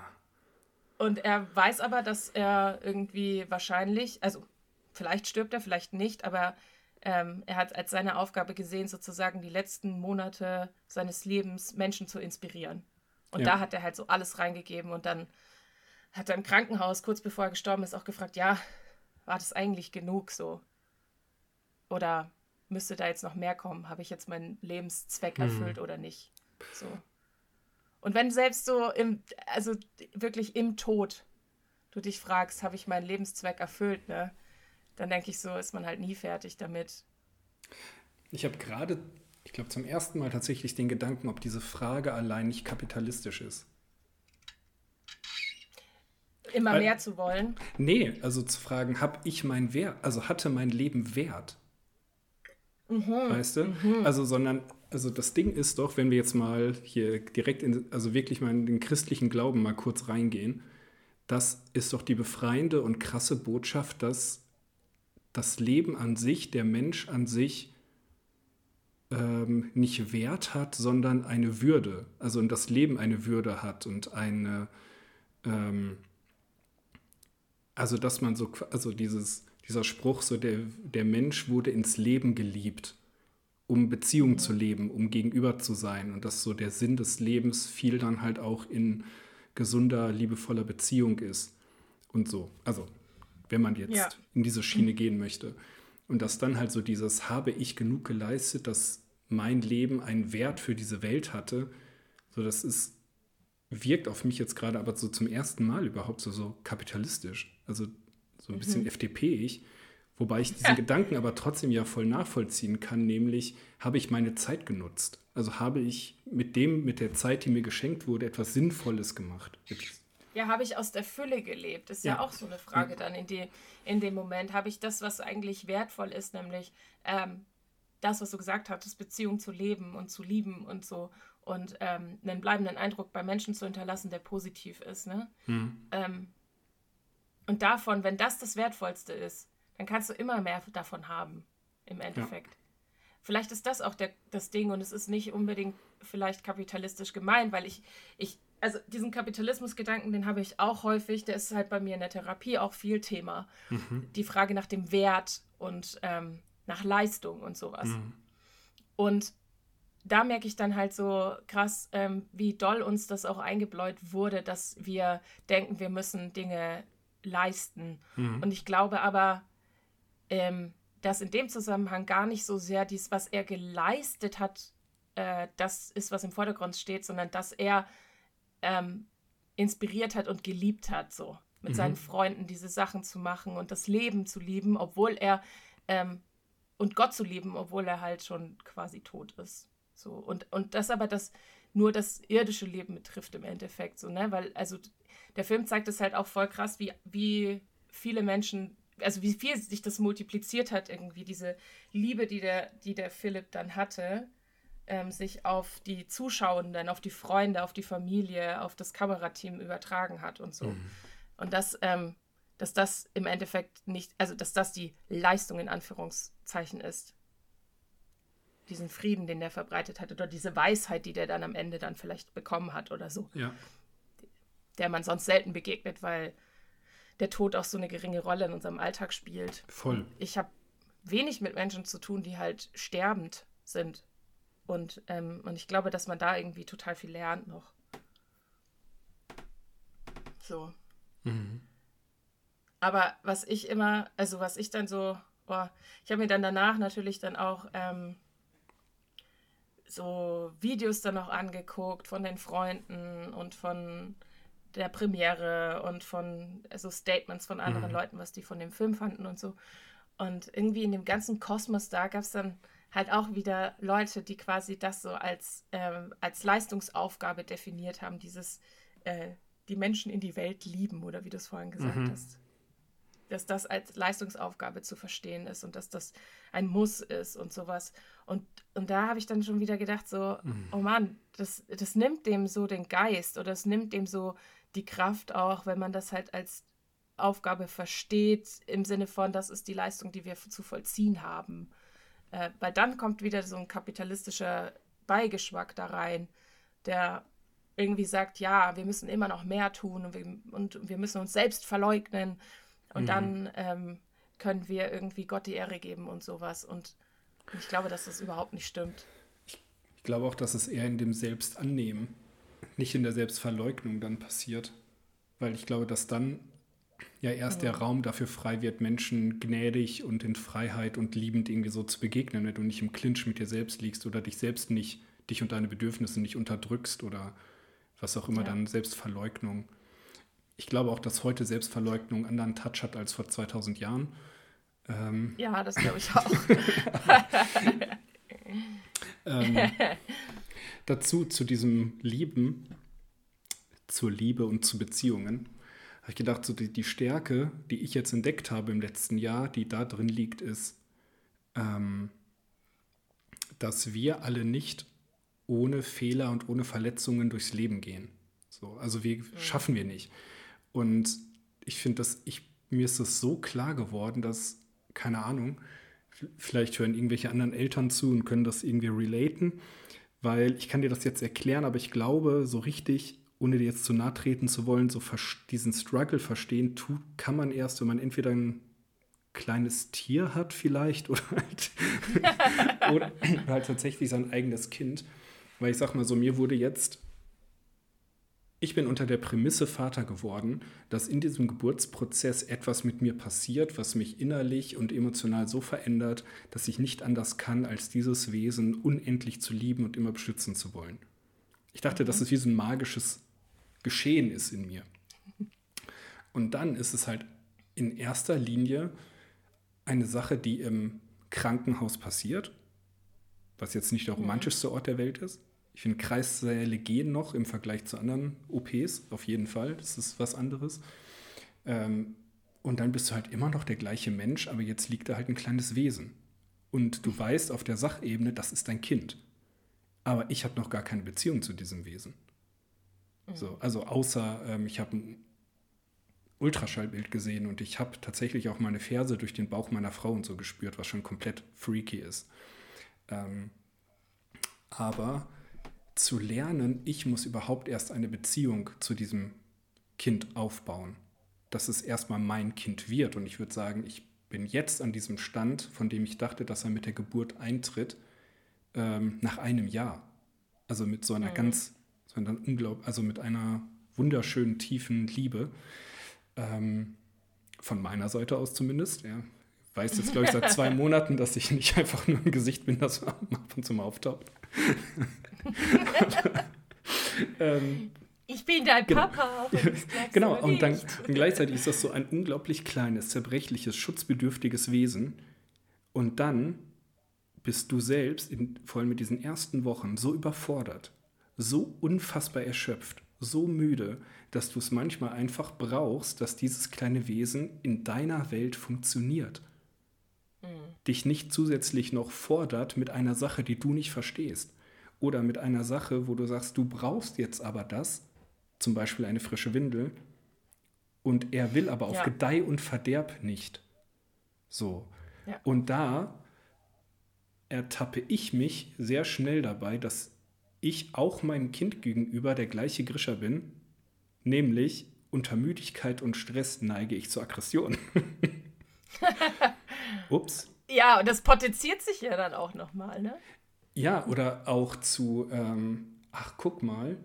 Und er weiß aber, dass er irgendwie wahrscheinlich, also vielleicht stirbt er, vielleicht nicht, aber ähm, er hat als seine Aufgabe gesehen, sozusagen die letzten Monate seines Lebens Menschen zu inspirieren. Und ja. da hat er halt so alles reingegeben und dann hat er im Krankenhaus, kurz bevor er gestorben ist, auch gefragt, ja, war das eigentlich genug so? Oder müsste da jetzt noch mehr kommen? Habe ich jetzt meinen Lebenszweck hm. erfüllt hm. oder nicht? So. Und wenn selbst so im, also wirklich im Tod du dich fragst, habe ich meinen Lebenszweck erfüllt, ne? Dann denke ich so, ist man halt nie fertig damit. Ich habe gerade, ich glaube, zum ersten Mal tatsächlich den Gedanken, ob diese Frage allein nicht kapitalistisch ist. Immer Weil, mehr zu wollen? Nee, also zu fragen, habe ich mein Wert, also hatte mein Leben Wert? Mhm. Weißt du? Mhm. Also, sondern, also das Ding ist doch, wenn wir jetzt mal hier direkt in, also wirklich mal in den christlichen Glauben mal kurz reingehen, das ist doch die befreiende und krasse Botschaft, dass das Leben an sich, der Mensch an sich, ähm, nicht Wert hat, sondern eine Würde. Also und das Leben eine Würde hat und eine, ähm, also dass man so, also dieses dieser Spruch, so der, der Mensch wurde ins Leben geliebt, um Beziehung zu leben, um gegenüber zu sein. Und dass so der Sinn des Lebens viel dann halt auch in gesunder, liebevoller Beziehung ist. Und so. Also, wenn man jetzt ja. in diese Schiene gehen möchte. Und dass dann halt so dieses, habe ich genug geleistet, dass mein Leben einen Wert für diese Welt hatte. So, das ist, wirkt auf mich jetzt gerade aber so zum ersten Mal überhaupt so, so kapitalistisch. Also so ein bisschen mhm. FDP-ich. Wobei ich diesen ja. Gedanken aber trotzdem ja voll nachvollziehen kann, nämlich habe ich meine Zeit genutzt. Also habe ich mit dem, mit der Zeit, die mir geschenkt wurde, etwas Sinnvolles gemacht. Ja, habe ich aus der Fülle gelebt? Ist ja, ja auch so eine Frage dann in, die, in dem Moment. Habe ich das, was eigentlich wertvoll ist, nämlich ähm, das, was du gesagt hattest, Beziehung zu leben und zu lieben und so und ähm, einen bleibenden Eindruck bei Menschen zu hinterlassen, der positiv ist. Ne? Hm. Ähm, und davon, wenn das das Wertvollste ist, dann kannst du immer mehr davon haben, im Endeffekt. Ja. Vielleicht ist das auch der, das Ding und es ist nicht unbedingt vielleicht kapitalistisch gemeint, weil ich, ich, also diesen Kapitalismusgedanken, den habe ich auch häufig, der ist halt bei mir in der Therapie auch viel Thema. Mhm. Die Frage nach dem Wert und ähm, nach Leistung und sowas. Mhm. Und da merke ich dann halt so krass, ähm, wie doll uns das auch eingebläut wurde, dass wir denken, wir müssen Dinge leisten. Mhm. Und ich glaube aber, ähm, dass in dem Zusammenhang gar nicht so sehr dies, was er geleistet hat, äh, das ist, was im Vordergrund steht, sondern dass er ähm, inspiriert hat und geliebt hat, so mit mhm. seinen Freunden diese Sachen zu machen und das Leben zu lieben, obwohl er ähm, und Gott zu lieben, obwohl er halt schon quasi tot ist. So und, und das aber das nur das irdische Leben betrifft im Endeffekt, so, ne? Weil, also der Film zeigt es halt auch voll krass, wie, wie viele Menschen, also wie viel sich das multipliziert hat, irgendwie, diese Liebe, die der, die der Philipp dann hatte, ähm, sich auf die Zuschauenden, auf die Freunde, auf die Familie, auf das Kamerateam übertragen hat und so. Mhm. Und das, ähm, dass das im Endeffekt nicht, also dass das die Leistung in Anführungszeichen ist. Diesen Frieden, den der verbreitet hat, oder diese Weisheit, die der dann am Ende dann vielleicht bekommen hat oder so. Ja. Der man sonst selten begegnet, weil der Tod auch so eine geringe Rolle in unserem Alltag spielt. Voll. Ich habe wenig mit Menschen zu tun, die halt sterbend sind. Und, ähm, und ich glaube, dass man da irgendwie total viel lernt noch. So. Mhm. Aber was ich immer, also was ich dann so, boah, ich habe mir dann danach natürlich dann auch ähm, so Videos dann noch angeguckt von den Freunden und von der Premiere und von also Statements von anderen mhm. Leuten, was die von dem Film fanden und so. Und irgendwie in dem ganzen Kosmos da gab es dann halt auch wieder Leute, die quasi das so als, äh, als Leistungsaufgabe definiert haben, dieses äh, die Menschen in die Welt lieben oder wie du es vorhin gesagt mhm. hast dass das als Leistungsaufgabe zu verstehen ist und dass das ein Muss ist und sowas. Und, und da habe ich dann schon wieder gedacht, so, mhm. oh Mann, das, das nimmt dem so den Geist oder es nimmt dem so die Kraft auch, wenn man das halt als Aufgabe versteht, im Sinne von, das ist die Leistung, die wir zu vollziehen haben. Äh, weil dann kommt wieder so ein kapitalistischer Beigeschmack da rein, der irgendwie sagt, ja, wir müssen immer noch mehr tun und wir, und wir müssen uns selbst verleugnen und mhm. dann ähm, können wir irgendwie Gott die Ehre geben und sowas. Und ich glaube, dass das überhaupt nicht stimmt. Ich, ich glaube auch, dass es eher in dem Selbstannehmen, nicht in der Selbstverleugnung dann passiert. Weil ich glaube, dass dann ja erst ja. der Raum dafür frei wird, Menschen gnädig und in Freiheit und liebend irgendwie so zu begegnen, wenn du nicht im Clinch mit dir selbst liegst oder dich selbst nicht, dich und deine Bedürfnisse nicht unterdrückst oder was auch immer ja. dann Selbstverleugnung ich glaube auch, dass heute Selbstverleugnung einen anderen Touch hat als vor 2000 Jahren. Ähm, ja, das glaube ich auch. ähm, dazu, zu diesem Lieben, zur Liebe und zu Beziehungen, habe ich gedacht, so die, die, Stärke, die ich jetzt entdeckt habe im letzten Jahr, die da drin liegt, ist, ähm, dass wir alle nicht ohne Fehler und ohne Verletzungen durchs Leben gehen. So, also wir mhm. schaffen wir nicht. Und ich finde, dass ich, mir ist das so klar geworden, dass, keine Ahnung, vielleicht hören irgendwelche anderen Eltern zu und können das irgendwie relaten, weil ich kann dir das jetzt erklären, aber ich glaube, so richtig, ohne dir jetzt zu nahe treten zu wollen, so diesen Struggle verstehen, tut, kann man erst, wenn man entweder ein kleines Tier hat vielleicht oder halt, oder halt tatsächlich sein eigenes Kind. Weil ich sag mal so, mir wurde jetzt ich bin unter der Prämisse Vater geworden, dass in diesem Geburtsprozess etwas mit mir passiert, was mich innerlich und emotional so verändert, dass ich nicht anders kann, als dieses Wesen unendlich zu lieben und immer beschützen zu wollen. Ich dachte, dass es wie so ein magisches Geschehen ist in mir. Und dann ist es halt in erster Linie eine Sache, die im Krankenhaus passiert, was jetzt nicht der romantischste Ort der Welt ist. Ich finde, Kreissäle gehen noch im Vergleich zu anderen OPs, auf jeden Fall. Das ist was anderes. Ähm, und dann bist du halt immer noch der gleiche Mensch, aber jetzt liegt da halt ein kleines Wesen. Und du weißt auf der Sachebene, das ist dein Kind. Aber ich habe noch gar keine Beziehung zu diesem Wesen. Mhm. So, also außer ähm, ich habe ein Ultraschallbild gesehen und ich habe tatsächlich auch meine Ferse durch den Bauch meiner Frau und so gespürt, was schon komplett freaky ist. Ähm, aber zu lernen, ich muss überhaupt erst eine Beziehung zu diesem Kind aufbauen. Dass es erstmal mein Kind wird. Und ich würde sagen, ich bin jetzt an diesem Stand, von dem ich dachte, dass er mit der Geburt eintritt, ähm, nach einem Jahr. Also mit so einer mhm. ganz, so einer unglaub, also mit einer wunderschönen, tiefen Liebe. Ähm, von meiner Seite aus zumindest. Ja. Weiß jetzt, glaube ich, seit zwei Monaten, dass ich nicht einfach nur ein Gesicht bin, das ab und zu mal auftaucht. ähm, ich bin dein genau. Papa. genau, und dann und gleichzeitig ist das so ein unglaublich kleines, zerbrechliches, schutzbedürftiges Wesen. Und dann bist du selbst, in, vor allem mit diesen ersten Wochen, so überfordert, so unfassbar erschöpft, so müde, dass du es manchmal einfach brauchst, dass dieses kleine Wesen in deiner Welt funktioniert. Mhm. Dich nicht zusätzlich noch fordert mit einer Sache, die du nicht verstehst. Oder mit einer Sache, wo du sagst, du brauchst jetzt aber das, zum Beispiel eine frische Windel, und er will aber auf ja. Gedeih und Verderb nicht. So. Ja. Und da ertappe ich mich sehr schnell dabei, dass ich auch meinem Kind gegenüber der gleiche Grischer bin, nämlich unter Müdigkeit und Stress neige ich zur Aggression. Ups. Ja, und das potenziert sich ja dann auch nochmal, ne? Ja, oder auch zu, ähm, ach guck mal,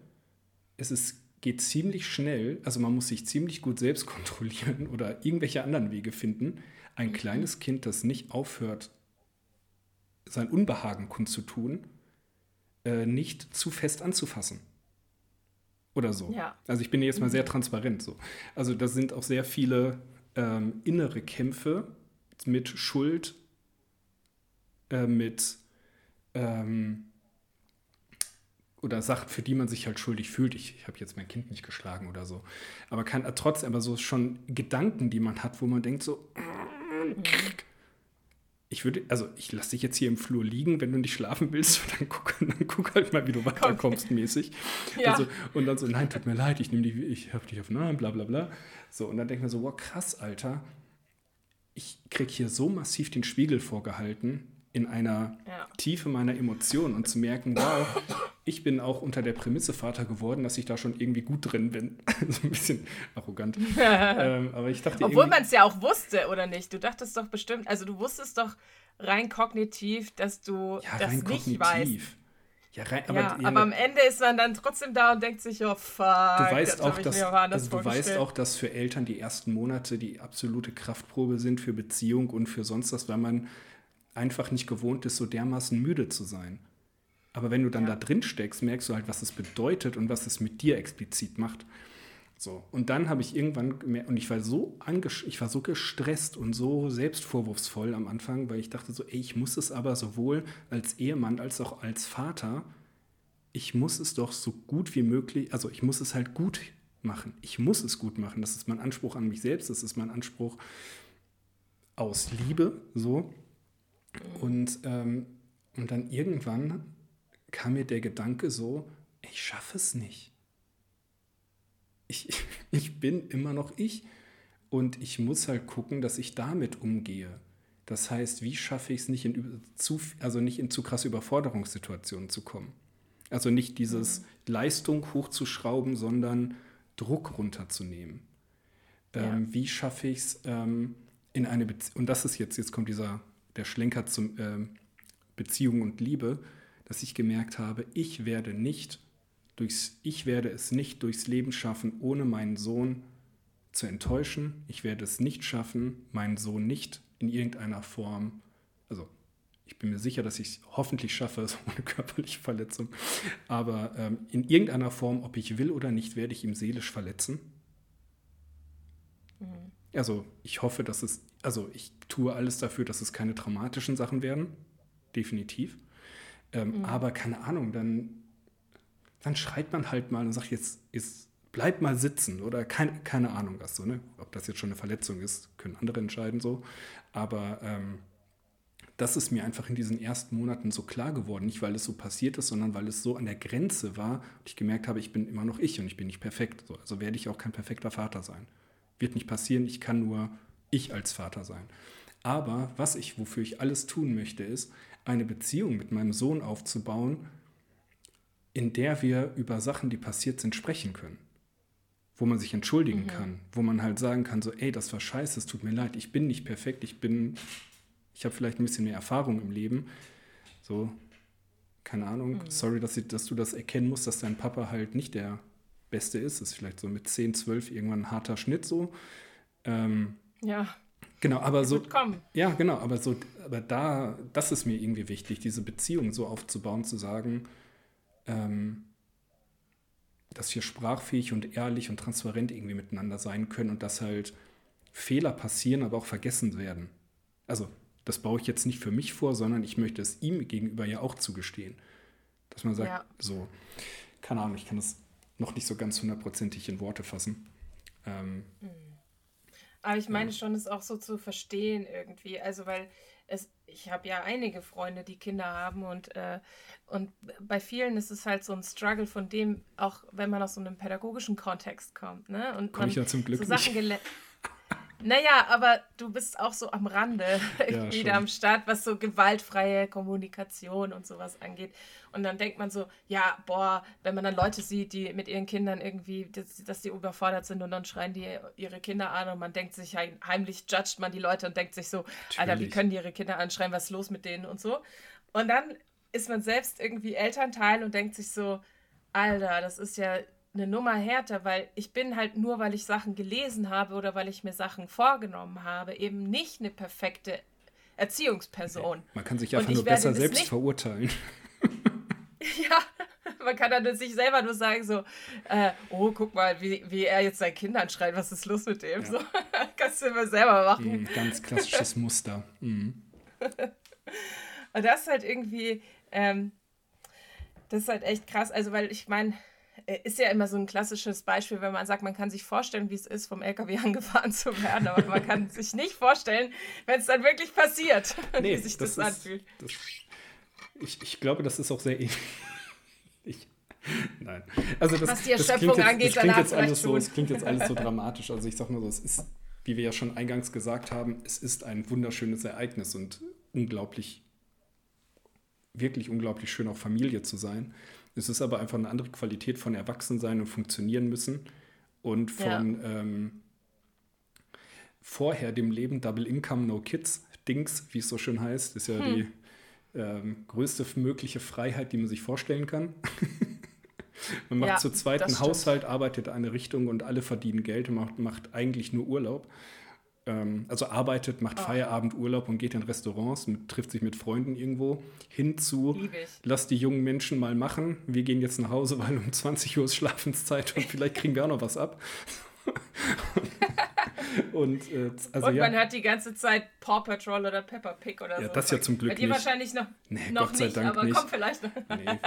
es ist, geht ziemlich schnell, also man muss sich ziemlich gut selbst kontrollieren oder irgendwelche anderen Wege finden. Ein mhm. kleines Kind, das nicht aufhört, sein Unbehagen kundzutun, äh, nicht zu fest anzufassen. Oder so. Ja. Also ich bin jetzt mal sehr mhm. transparent so. Also da sind auch sehr viele ähm, innere Kämpfe mit Schuld, äh, mit ähm, oder Sachen, für die man sich halt schuldig fühlt. Ich, ich habe jetzt mein Kind nicht geschlagen oder so. Aber kann trotzdem aber so schon Gedanken, die man hat, wo man denkt so, mhm ich würde, also ich lasse dich jetzt hier im Flur liegen, wenn du nicht schlafen willst, dann guck, dann guck halt mal, wie du weiterkommst mäßig. Ja. Also, und dann so, nein, tut mir leid, ich nehme die, ich habe dich auf Namen, bla bla bla. So, und dann denke ich mir so, wow, krass, Alter, ich kriege hier so massiv den Spiegel vorgehalten in einer ja. Tiefe meiner Emotionen und zu merken, wow, ich bin auch unter der Prämisse Vater geworden, dass ich da schon irgendwie gut drin bin. so ein bisschen arrogant. ähm, aber ich dachte Obwohl man es ja auch wusste, oder nicht? Du dachtest doch bestimmt, also du wusstest doch rein kognitiv, dass du ja, das nicht kognitiv. weißt. Ja, rein, aber, ja, ja, aber, am Ende ist man dann trotzdem da und denkt sich, oh fuck, du weißt auch, dass, also du weißt auch, dass für Eltern die ersten Monate die absolute Kraftprobe sind für Beziehung und für sonst was, weil man einfach nicht gewohnt ist, so dermaßen müde zu sein. Aber wenn du dann ja. da drin steckst, merkst du halt, was es bedeutet und was es mit dir explizit macht. So. Und dann habe ich irgendwann gemerkt, und ich war so ich war so gestresst und so selbstvorwurfsvoll am Anfang, weil ich dachte so, ey, ich muss es aber sowohl als Ehemann als auch als Vater, ich muss es doch so gut wie möglich, also ich muss es halt gut machen. Ich muss es gut machen. Das ist mein Anspruch an mich selbst, das ist mein Anspruch aus Liebe, so. Und, ähm, und dann irgendwann kam mir der Gedanke so, ich schaffe es nicht. Ich, ich bin immer noch ich und ich muss halt gucken, dass ich damit umgehe. Das heißt, wie schaffe ich es nicht in zu, also nicht in zu krasse Überforderungssituationen zu kommen? Also nicht dieses mhm. Leistung hochzuschrauben, sondern Druck runterzunehmen. Ja. Ähm, wie schaffe ich es ähm, in eine Beziehung, und das ist jetzt, jetzt kommt dieser der Schlenker zum äh, Beziehung und Liebe, dass ich gemerkt habe, ich werde nicht durchs, ich werde es nicht durchs Leben schaffen, ohne meinen Sohn zu enttäuschen. Ich werde es nicht schaffen, meinen Sohn nicht in irgendeiner Form, also ich bin mir sicher, dass ich es hoffentlich schaffe, ohne körperliche Verletzung, aber ähm, in irgendeiner Form, ob ich will oder nicht, werde ich ihm seelisch verletzen. Mhm. Also ich hoffe, dass es, also ich tue alles dafür, dass es keine traumatischen Sachen werden, definitiv. Ähm, mhm. Aber keine Ahnung, dann, dann schreit man halt mal und sagt, jetzt, jetzt bleib mal sitzen oder kein, keine Ahnung was so, ne? Ob das jetzt schon eine Verletzung ist, können andere entscheiden so. Aber ähm, das ist mir einfach in diesen ersten Monaten so klar geworden. Nicht, weil es so passiert ist, sondern weil es so an der Grenze war und ich gemerkt habe, ich bin immer noch ich und ich bin nicht perfekt. So, also werde ich auch kein perfekter Vater sein. Wird nicht passieren, ich kann nur ich als Vater sein. Aber was ich, wofür ich alles tun möchte, ist, eine Beziehung mit meinem Sohn aufzubauen, in der wir über Sachen, die passiert sind, sprechen können. Wo man sich entschuldigen mhm. kann, wo man halt sagen kann, so, ey, das war scheiße, es tut mir leid, ich bin nicht perfekt, ich bin, ich habe vielleicht ein bisschen mehr Erfahrung im Leben. So, keine Ahnung, mhm. sorry, dass, ich, dass du das erkennen musst, dass dein Papa halt nicht der Beste ist. Das ist vielleicht so mit 10, 12 irgendwann ein harter Schnitt so. Ähm, ja. Genau, aber so. Ja, genau, aber so, aber da, das ist mir irgendwie wichtig, diese Beziehung so aufzubauen, zu sagen, ähm, dass wir sprachfähig und ehrlich und transparent irgendwie miteinander sein können und dass halt Fehler passieren, aber auch vergessen werden. Also, das baue ich jetzt nicht für mich vor, sondern ich möchte es ihm gegenüber ja auch zugestehen. Dass man sagt, ja. so, keine Ahnung, ich kann das noch nicht so ganz hundertprozentig in Worte fassen. Ähm, Aber ich meine schon, es auch so zu verstehen irgendwie. Also, weil es, ich habe ja einige Freunde, die Kinder haben und, äh, und bei vielen ist es halt so ein Struggle von dem, auch wenn man aus so einem pädagogischen Kontext kommt. Ne? Und Komme ich ja zum Glück so Sachen nicht. Naja, aber du bist auch so am Rande ja, wieder am Start, was so gewaltfreie Kommunikation und sowas angeht. Und dann denkt man so, ja, boah, wenn man dann Leute sieht, die mit ihren Kindern irgendwie, dass, dass die überfordert sind und dann schreien die ihre Kinder an und man denkt sich, heimlich judgt man die Leute und denkt sich so, Natürlich. Alter, wie können die ihre Kinder anschreien, was ist los mit denen und so. Und dann ist man selbst irgendwie Elternteil und denkt sich so, Alter, das ist ja eine Nummer härter, weil ich bin halt nur, weil ich Sachen gelesen habe oder weil ich mir Sachen vorgenommen habe, eben nicht eine perfekte Erziehungsperson. Man kann sich einfach nur besser selbst nicht... verurteilen. ja, man kann dann sich selber nur sagen, so, äh, oh, guck mal, wie, wie er jetzt seinen Kindern schreit, was ist los mit dem? Ja. So, kannst du immer selber machen. Mm, ganz klassisches Muster. Mm. Und das ist halt irgendwie, ähm, das ist halt echt krass. Also, weil ich meine, ist ja immer so ein klassisches Beispiel, wenn man sagt, man kann sich vorstellen, wie es ist, vom LKW angefahren zu werden, aber man kann sich nicht vorstellen, wenn es dann wirklich passiert, nee, wie sich das, das anfühlt. Das, ich, ich glaube, das ist auch sehr ähnlich. Nein. Also das, Was die Erschöpfung das angeht, das klingt, jetzt alles so, das klingt jetzt alles so dramatisch. Also ich sag mal so, es ist, wie wir ja schon eingangs gesagt haben, es ist ein wunderschönes Ereignis und unglaublich, wirklich unglaublich schön, auch Familie zu sein. Es ist aber einfach eine andere Qualität von Erwachsensein und funktionieren müssen und von ja. ähm, vorher dem Leben Double Income, No Kids Dings, wie es so schön heißt, ist ja hm. die ähm, größte mögliche Freiheit, die man sich vorstellen kann. man macht ja, zu zweit einen Haushalt, arbeitet eine Richtung und alle verdienen Geld und macht, macht eigentlich nur Urlaub. Ähm, also arbeitet, macht oh. Feierabend, Urlaub und geht in Restaurants, mit, trifft sich mit Freunden irgendwo. Hinzu, lass die jungen Menschen mal machen. Wir gehen jetzt nach Hause, weil um 20 Uhr ist Schlafenszeit und vielleicht kriegen wir auch noch was ab. und, äh, also, und man ja. hört die ganze Zeit Paw Patrol oder Peppa Pig oder ja, so. das ja zum Glück Bei dir nicht. wahrscheinlich noch, nee, noch Gott sei nicht, Dank aber nicht. kommt vielleicht noch. nee.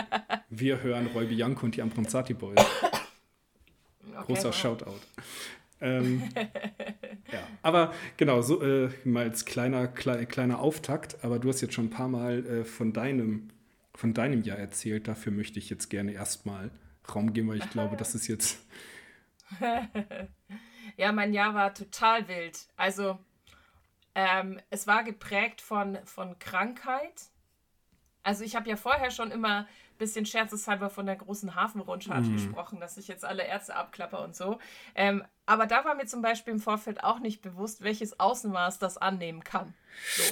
Wir hören Roy Bianco und die Ambronzati Boys. Okay, Großer wow. Shoutout. Ähm, ja, aber genau, so äh, mal als kleiner, klei kleiner Auftakt, aber du hast jetzt schon ein paar Mal äh, von, deinem, von deinem Jahr erzählt. Dafür möchte ich jetzt gerne erstmal Raum geben, weil ich glaube, das ist jetzt. ja, mein Jahr war total wild. Also, ähm, es war geprägt von, von Krankheit. Also, ich habe ja vorher schon immer bisschen scherzeshalber von der großen Hafenrundfahrt mm. gesprochen, dass ich jetzt alle Ärzte abklappe und so. Ähm, aber da war mir zum Beispiel im Vorfeld auch nicht bewusst, welches Außenmaß das annehmen kann. So.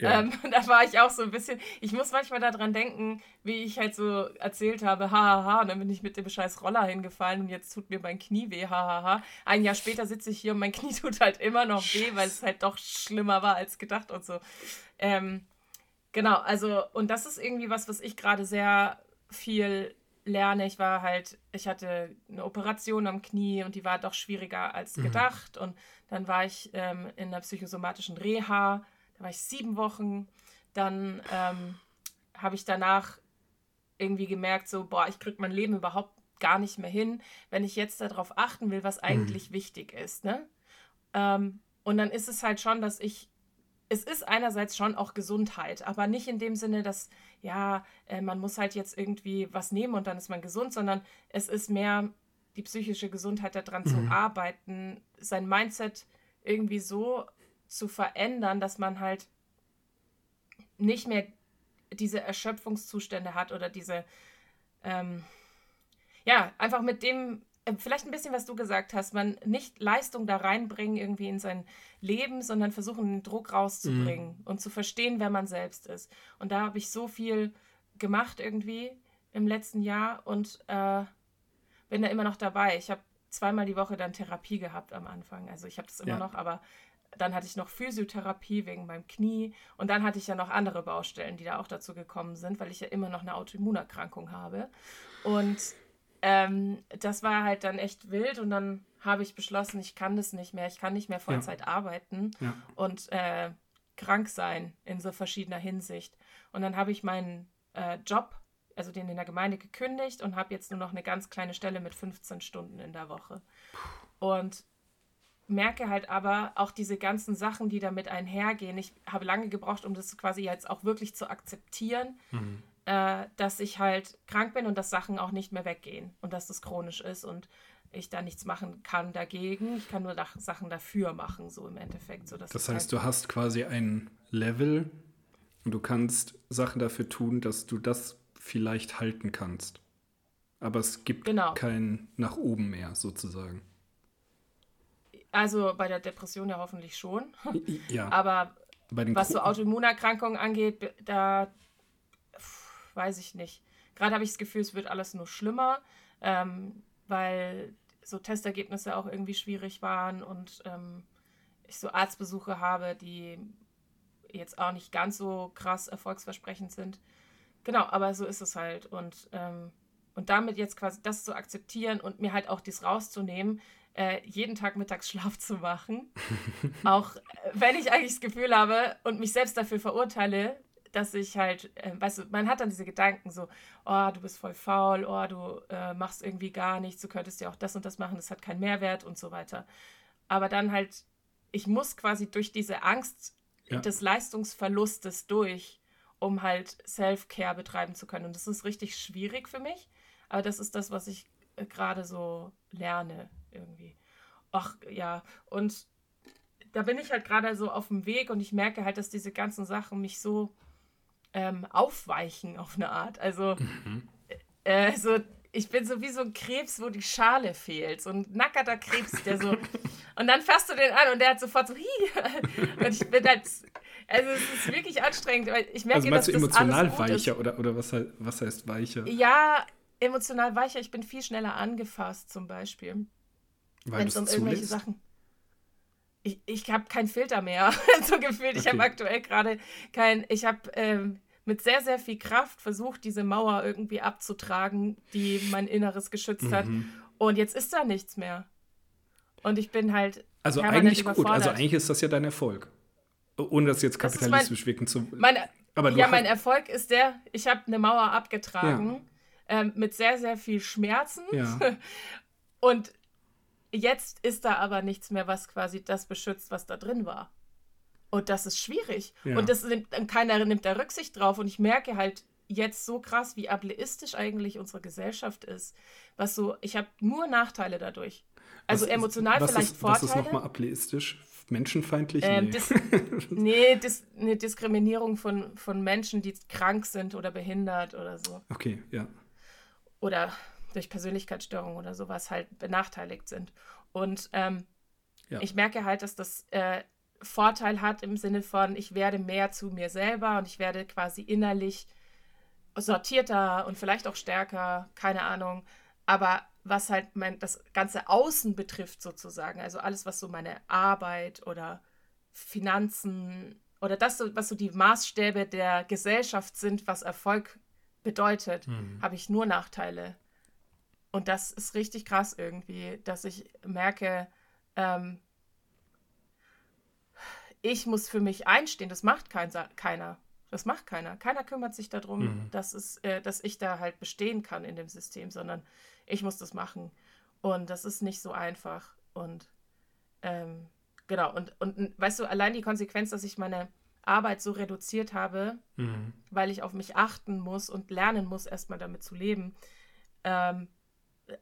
Ja. Ähm, da war ich auch so ein bisschen, ich muss manchmal daran denken, wie ich halt so erzählt habe, hahaha, ha, ha, und dann bin ich mit dem scheiß Roller hingefallen und jetzt tut mir mein Knie weh, hahaha. Ha, Ein Jahr später sitze ich hier und mein Knie tut halt immer noch weh, weil es halt doch schlimmer war als gedacht und so. Ähm, Genau, also, und das ist irgendwie was, was ich gerade sehr viel lerne. Ich war halt, ich hatte eine Operation am Knie und die war doch schwieriger als mhm. gedacht. Und dann war ich ähm, in der psychosomatischen Reha, da war ich sieben Wochen. Dann ähm, habe ich danach irgendwie gemerkt, so, boah, ich kriege mein Leben überhaupt gar nicht mehr hin, wenn ich jetzt darauf achten will, was mhm. eigentlich mhm. wichtig ist. Ne? Ähm, und dann ist es halt schon, dass ich es ist einerseits schon auch Gesundheit, aber nicht in dem Sinne, dass, ja, äh, man muss halt jetzt irgendwie was nehmen und dann ist man gesund, sondern es ist mehr die psychische Gesundheit daran mhm. zu arbeiten, sein Mindset irgendwie so zu verändern, dass man halt nicht mehr diese Erschöpfungszustände hat oder diese, ähm, ja, einfach mit dem vielleicht ein bisschen, was du gesagt hast, man nicht Leistung da reinbringen irgendwie in sein Leben, sondern versuchen, den Druck rauszubringen mhm. und zu verstehen, wer man selbst ist. Und da habe ich so viel gemacht irgendwie im letzten Jahr und äh, bin da immer noch dabei. Ich habe zweimal die Woche dann Therapie gehabt am Anfang. Also ich habe das immer ja. noch, aber dann hatte ich noch Physiotherapie wegen meinem Knie und dann hatte ich ja noch andere Baustellen, die da auch dazu gekommen sind, weil ich ja immer noch eine Autoimmunerkrankung habe. Und ähm, das war halt dann echt wild und dann habe ich beschlossen, ich kann das nicht mehr, ich kann nicht mehr Vollzeit ja. arbeiten ja. und äh, krank sein in so verschiedener Hinsicht. Und dann habe ich meinen äh, Job also den in der Gemeinde gekündigt und habe jetzt nur noch eine ganz kleine Stelle mit 15 Stunden in der Woche. Und merke halt aber auch diese ganzen Sachen, die damit einhergehen. Ich habe lange gebraucht, um das quasi jetzt auch wirklich zu akzeptieren, mhm. Äh, dass ich halt krank bin und dass Sachen auch nicht mehr weggehen und dass das chronisch ist und ich da nichts machen kann dagegen. Ich kann nur Sachen dafür machen, so im Endeffekt. So, das heißt, halt du hast quasi ein Level und du kannst Sachen dafür tun, dass du das vielleicht halten kannst. Aber es gibt genau. kein nach oben mehr, sozusagen. Also bei der Depression ja hoffentlich schon. Ja. Aber was so Autoimmunerkrankungen angeht, da weiß ich nicht. Gerade habe ich das Gefühl, es wird alles nur schlimmer, ähm, weil so Testergebnisse auch irgendwie schwierig waren und ähm, ich so Arztbesuche habe, die jetzt auch nicht ganz so krass erfolgsversprechend sind. Genau, aber so ist es halt. Und, ähm, und damit jetzt quasi das zu akzeptieren und mir halt auch dies rauszunehmen, äh, jeden Tag Mittagsschlaf zu machen. auch äh, wenn ich eigentlich das Gefühl habe und mich selbst dafür verurteile, dass ich halt, äh, weißt du, man hat dann diese Gedanken so, oh, du bist voll faul, oh, du äh, machst irgendwie gar nichts, du könntest ja auch das und das machen, das hat keinen Mehrwert und so weiter. Aber dann halt, ich muss quasi durch diese Angst ja. des Leistungsverlustes durch, um halt Self-Care betreiben zu können. Und das ist richtig schwierig für mich, aber das ist das, was ich äh, gerade so lerne irgendwie. Ach ja, und da bin ich halt gerade so auf dem Weg und ich merke halt, dass diese ganzen Sachen mich so ähm, aufweichen auf eine Art. Also, mhm. äh, so, ich bin so wie so ein Krebs, wo die Schale fehlt. So ein nackerter Krebs, der so. und dann fasst du den an und der hat sofort so. Hi. und ich bin halt. Also, es ist wirklich anstrengend, weil ich merke, also meinst dass du emotional weicher oder, oder was, was heißt weicher? Ja, emotional weicher. Ich bin viel schneller angefasst, zum Beispiel. Wenn es um irgendwelche Sachen ich, ich habe keinen Filter mehr, so gefühlt. Ich habe aktuell gerade kein, ich habe ähm, mit sehr, sehr viel Kraft versucht, diese Mauer irgendwie abzutragen, die mein Inneres geschützt mhm. hat. Und jetzt ist da nichts mehr. Und ich bin halt. Also eigentlich gut, also eigentlich ist das ja dein Erfolg. Ohne das jetzt kapitalistisch wirken zu. Meine, aber ja, mein Erfolg ist der, ich habe eine Mauer abgetragen ja. ähm, mit sehr, sehr viel Schmerzen. Ja. Und Jetzt ist da aber nichts mehr, was quasi das beschützt, was da drin war. Und das ist schwierig. Ja. Und das nimmt, keiner nimmt da Rücksicht drauf. Und ich merke halt jetzt so krass, wie ableistisch eigentlich unsere Gesellschaft ist. Was so, ich habe nur Nachteile dadurch. Also was, emotional was vielleicht ist, Vorteile. Was ist nochmal ableistisch? Menschenfeindlich? Ähm, nee, dis nee dis eine Diskriminierung von, von Menschen, die krank sind oder behindert oder so. Okay, ja. Oder durch Persönlichkeitsstörungen oder sowas halt benachteiligt sind. Und ähm, ja. ich merke halt, dass das äh, Vorteil hat im Sinne von, ich werde mehr zu mir selber und ich werde quasi innerlich sortierter und vielleicht auch stärker, keine Ahnung. Aber was halt mein, das ganze Außen betrifft sozusagen, also alles, was so meine Arbeit oder Finanzen oder das, was so die Maßstäbe der Gesellschaft sind, was Erfolg bedeutet, mhm. habe ich nur Nachteile. Und das ist richtig krass irgendwie, dass ich merke, ähm, ich muss für mich einstehen. Das macht kein, keiner. Das macht keiner. Keiner kümmert sich darum, mhm. dass, es, äh, dass ich da halt bestehen kann in dem System, sondern ich muss das machen. Und das ist nicht so einfach. Und ähm, genau, und, und weißt du, allein die Konsequenz, dass ich meine Arbeit so reduziert habe, mhm. weil ich auf mich achten muss und lernen muss, erstmal damit zu leben, ähm,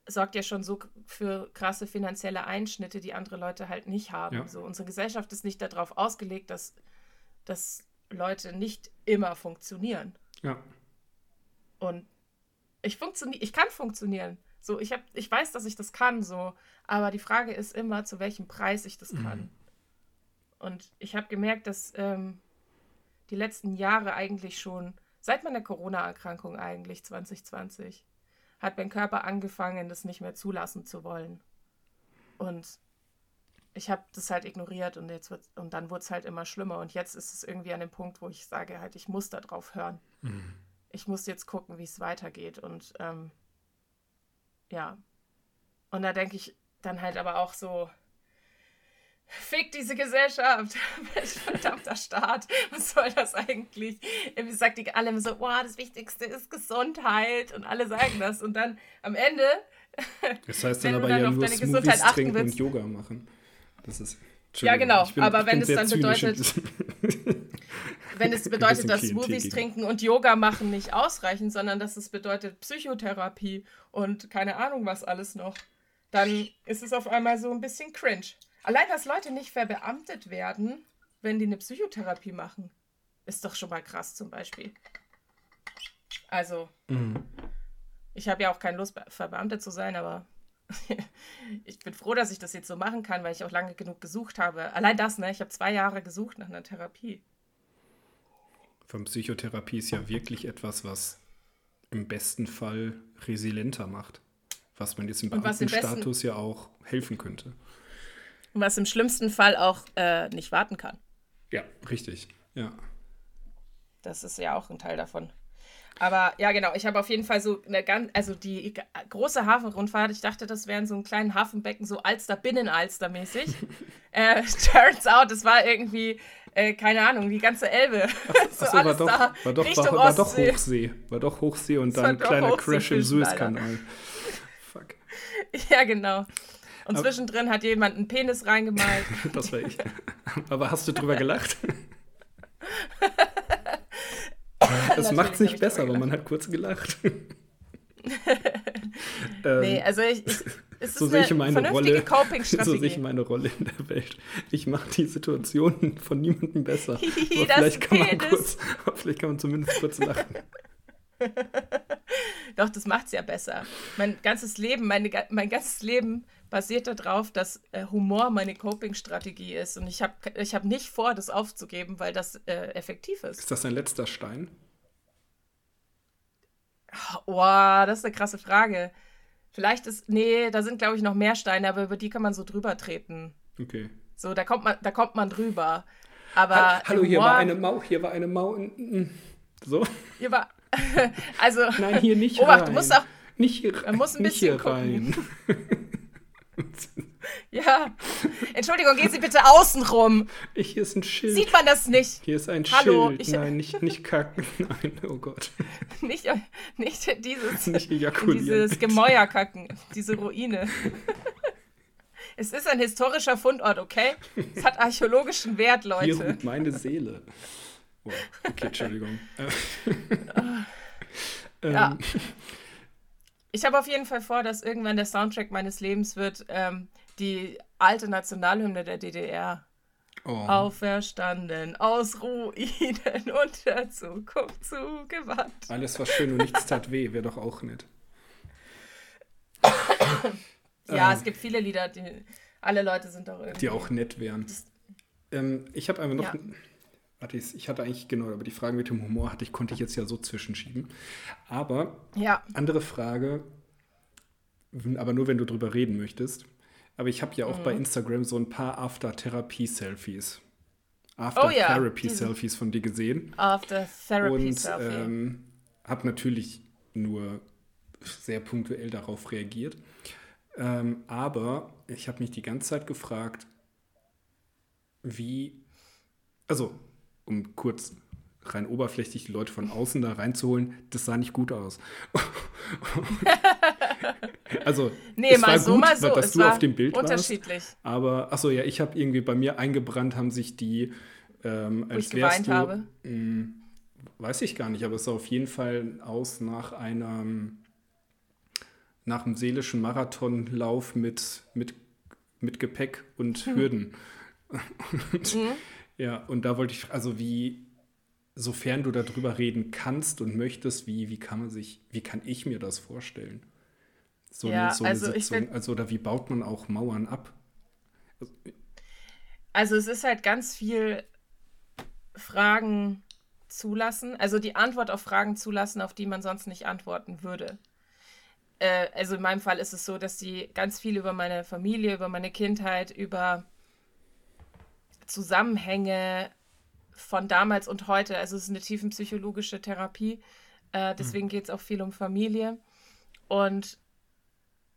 sorgt ja schon so für krasse finanzielle Einschnitte, die andere Leute halt nicht haben. Ja. So, unsere Gesellschaft ist nicht darauf ausgelegt, dass, dass Leute nicht immer funktionieren. Ja. Und ich funktioniere, ich kann funktionieren. So, ich, hab, ich weiß, dass ich das kann, so, aber die Frage ist immer, zu welchem Preis ich das kann. Mhm. Und ich habe gemerkt, dass ähm, die letzten Jahre eigentlich schon, seit meiner Corona-Erkrankung eigentlich 2020, hat mein Körper angefangen, das nicht mehr zulassen zu wollen. Und ich habe das halt ignoriert und jetzt wird, und dann wurde es halt immer schlimmer. Und jetzt ist es irgendwie an dem Punkt, wo ich sage, halt, ich muss da drauf hören. Mhm. Ich muss jetzt gucken, wie es weitergeht. Und ähm, ja. Und da denke ich dann halt aber auch so, Fick diese Gesellschaft. Verdammter Staat. Was soll das eigentlich? Irgendwie sagt die alle immer so, wow, das Wichtigste ist Gesundheit. Und alle sagen das. Und dann am Ende. Das heißt dann aber dann ja nur Smoothies trinken willst, und Yoga machen. Das ist. Ja, genau. Bin, aber wenn es dann bedeutet. wenn es bedeutet, dass Smoothies trinken und Yoga machen nicht ausreichen, sondern dass es bedeutet Psychotherapie und keine Ahnung was alles noch, dann ist es auf einmal so ein bisschen cringe. Allein, dass Leute nicht verbeamtet werden, wenn die eine Psychotherapie machen, ist doch schon mal krass zum Beispiel. Also, mhm. ich habe ja auch keine Lust, verbeamtet zu sein, aber ich bin froh, dass ich das jetzt so machen kann, weil ich auch lange genug gesucht habe. Allein das, ne? Ich habe zwei Jahre gesucht nach einer Therapie. Von Psychotherapie ist ja wirklich etwas, was im besten Fall resilienter macht. Was man jetzt im Beamtenstatus ja auch helfen könnte. Was im schlimmsten Fall auch äh, nicht warten kann. Ja, richtig. Ja. Das ist ja auch ein Teil davon. Aber ja, genau, ich habe auf jeden Fall so eine ganz, also die große Hafenrundfahrt, ich dachte, das wären so ein kleinen Hafenbecken, so Alster, Binnenalster-mäßig. äh, turns out, es war irgendwie, äh, keine Ahnung, die ganze Elbe. Ach, so, achso, war, doch, war, doch, war, war, doch Hochsee. War doch Hochsee und dann ein kleiner Crash im Suezkanal. Fuck. Ja, genau. Und Aber, zwischendrin hat jemand einen Penis reingemalt. das war ich. Aber hast du drüber gelacht? das macht es nicht besser, aber man hat kurz gelacht. ähm, nee, also ich, ich es so sehe ich meine Rolle. So sehe ich meine Rolle in der Welt. Ich mache die Situation von niemandem besser. aber vielleicht kann man kurz, vielleicht kann man zumindest kurz lachen. Doch, das macht es ja besser. Mein ganzes Leben, meine, mein ganzes Leben basiert darauf, dass äh, Humor meine Coping-Strategie ist. Und ich habe ich hab nicht vor, das aufzugeben, weil das äh, effektiv ist. Ist das dein letzter Stein? Boah, das ist eine krasse Frage. Vielleicht ist, nee, da sind, glaube ich, noch mehr Steine, aber über die kann man so drüber treten. Okay. So, da kommt man, da kommt man drüber. Aber ha Hallo, hier war eine Mau, hier war eine Mau. So? Hier war, also. Nein, hier nicht Obacht, rein. du musst auch, nicht hier, man muss ein bisschen rein. Ja. Entschuldigung, gehen Sie bitte außen rum. Hier ist ein Schild. Sieht man das nicht? Hier ist ein Hallo, Schild. Ich, Nein, nicht, nicht kacken. Nein, oh Gott. Nicht, nicht dieses, nicht dieses Gemäuer kacken, diese Ruine. Es ist ein historischer Fundort, okay? Es hat archäologischen Wert, Leute. Hier ruht meine Seele. Oh, okay, Entschuldigung. ja. Ich habe auf jeden Fall vor, dass irgendwann der Soundtrack meines Lebens wird ähm, die alte Nationalhymne der DDR. Oh. Auferstanden aus Ruinen und der Zukunft zugewandt. Alles, was schön und nichts tat weh, wäre doch auch nett. ja, ähm, es gibt viele Lieder, die alle Leute sind doch irgendwie. Die auch nett wären. Ähm, ich habe einfach noch. Ja. Warte, ich hatte eigentlich, genau, aber die Frage mit dem Humor hatte ich, konnte ich jetzt ja so zwischenschieben. Aber ja. andere Frage, aber nur wenn du drüber reden möchtest. Aber ich habe ja auch mhm. bei Instagram so ein paar After-Therapie-Selfies. After-Therapy-Selfies oh, ja. von dir gesehen. After-Therapy-Selfie. Und ähm, habe natürlich nur sehr punktuell darauf reagiert. Ähm, aber ich habe mich die ganze Zeit gefragt, wie, also um kurz rein oberflächlich die Leute von außen da reinzuholen, das sah nicht gut aus. also, nee, es war so, gut, so. dass es du auf dem Bild unterschiedlich. warst. Aber, achso, ja, ich habe irgendwie bei mir eingebrannt, haben sich die, ähm, als ich geweint du, habe. Mh, hm, weiß ich gar nicht, aber es sah auf jeden Fall aus nach einem, nach einem seelischen Marathonlauf mit, mit, mit Gepäck und hm. Hürden. und, mhm. Ja, und da wollte ich, also wie, sofern du darüber reden kannst und möchtest, wie, wie kann man sich, wie kann ich mir das vorstellen? So ja, eine, so also eine Sitzung, also oder wie baut man auch Mauern ab? Also es ist halt ganz viel Fragen zulassen, also die Antwort auf Fragen zulassen, auf die man sonst nicht antworten würde. Äh, also in meinem Fall ist es so, dass sie ganz viel über meine Familie, über meine Kindheit, über Zusammenhänge von damals und heute. Also es ist eine tiefenpsychologische Therapie. Äh, deswegen mhm. geht es auch viel um Familie. Und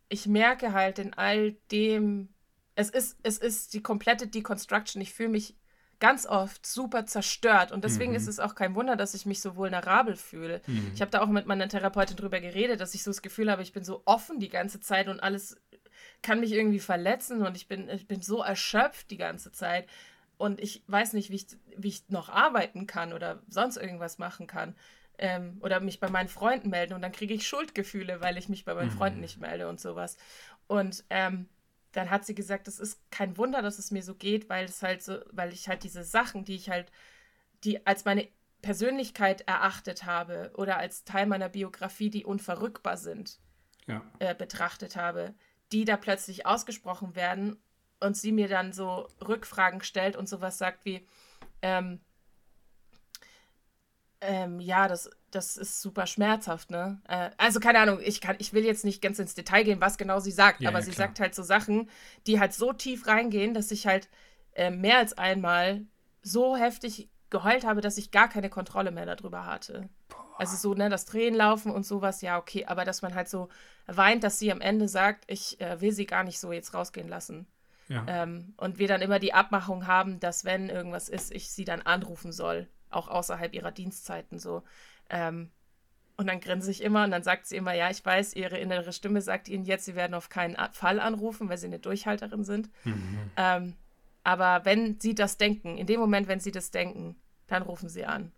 ich merke halt in all dem, es ist, es ist die komplette Deconstruction. Ich fühle mich ganz oft super zerstört. Und deswegen mhm. ist es auch kein Wunder, dass ich mich so vulnerabel fühle. Mhm. Ich habe da auch mit meiner Therapeutin drüber geredet, dass ich so das Gefühl habe, ich bin so offen die ganze Zeit und alles kann mich irgendwie verletzen und ich bin, ich bin so erschöpft die ganze Zeit. Und ich weiß nicht, wie ich, wie ich noch arbeiten kann oder sonst irgendwas machen kann. Ähm, oder mich bei meinen Freunden melden und dann kriege ich Schuldgefühle, weil ich mich bei meinen mhm. Freunden nicht melde und sowas. Und ähm, dann hat sie gesagt, es ist kein Wunder, dass es mir so geht, weil es halt so, weil ich halt diese Sachen, die ich halt, die als meine Persönlichkeit erachtet habe oder als Teil meiner Biografie, die unverrückbar sind, ja. äh, betrachtet habe, die da plötzlich ausgesprochen werden und sie mir dann so Rückfragen stellt und sowas sagt wie, ähm, ähm, ja, das, das ist super schmerzhaft, ne? Äh, also keine Ahnung, ich kann, ich will jetzt nicht ganz ins Detail gehen, was genau sie sagt, ja, aber ja, sie klar. sagt halt so Sachen, die halt so tief reingehen, dass ich halt äh, mehr als einmal so heftig geheult habe, dass ich gar keine Kontrolle mehr darüber hatte. Boah. Also so, ne, das Tränen laufen und sowas, ja, okay, aber dass man halt so weint, dass sie am Ende sagt, ich äh, will sie gar nicht so jetzt rausgehen lassen. Ja. Ähm, und wir dann immer die Abmachung haben, dass wenn irgendwas ist, ich sie dann anrufen soll auch außerhalb ihrer Dienstzeiten so. Ähm, und dann grinse ich immer und dann sagt sie immer, ja, ich weiß, ihre innere Stimme sagt ihnen jetzt, sie werden auf keinen Fall anrufen, weil sie eine Durchhalterin sind. Mhm. Ähm, aber wenn sie das denken, in dem Moment, wenn sie das denken, dann rufen sie an.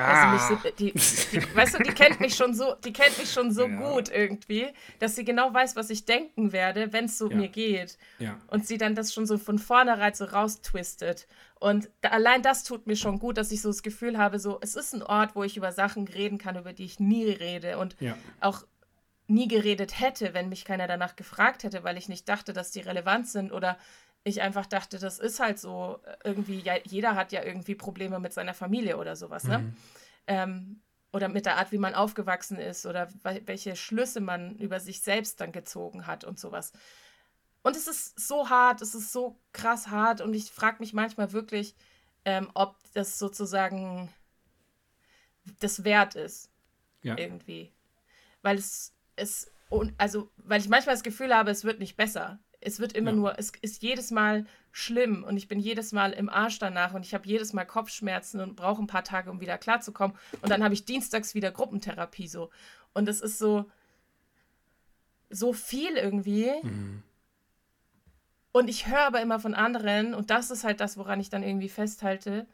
Ah. Also so, die, die, weißt du, die kennt mich schon so, die kennt mich schon so ja. gut irgendwie, dass sie genau weiß, was ich denken werde, wenn es so ja. mir geht. Ja. Und sie dann das schon so von vornherein so raustwistet. Und da, allein das tut mir schon gut, dass ich so das Gefühl habe, so, es ist ein Ort, wo ich über Sachen reden kann, über die ich nie rede und auch nie geredet hätte, wenn mich keiner danach gefragt hätte, weil ich nicht dachte, dass die relevant sind oder ich einfach dachte, das ist halt so, irgendwie, ja, jeder hat ja irgendwie Probleme mit seiner Familie oder sowas, ne? Mhm. Ähm, oder mit der Art, wie man aufgewachsen ist oder welche Schlüsse man über sich selbst dann gezogen hat und sowas. Und es ist so hart, es ist so krass hart und ich frage mich manchmal wirklich, ähm, ob das sozusagen das wert ist. Ja. Irgendwie. Weil es, es, also, weil ich manchmal das Gefühl habe, es wird nicht besser. Es wird immer ja. nur, es ist jedes Mal schlimm und ich bin jedes Mal im Arsch danach und ich habe jedes Mal Kopfschmerzen und brauche ein paar Tage, um wieder klarzukommen. Und dann habe ich dienstags wieder Gruppentherapie so. Und es ist so, so viel irgendwie. Mhm. Und ich höre aber immer von anderen, und das ist halt das, woran ich dann irgendwie festhalte,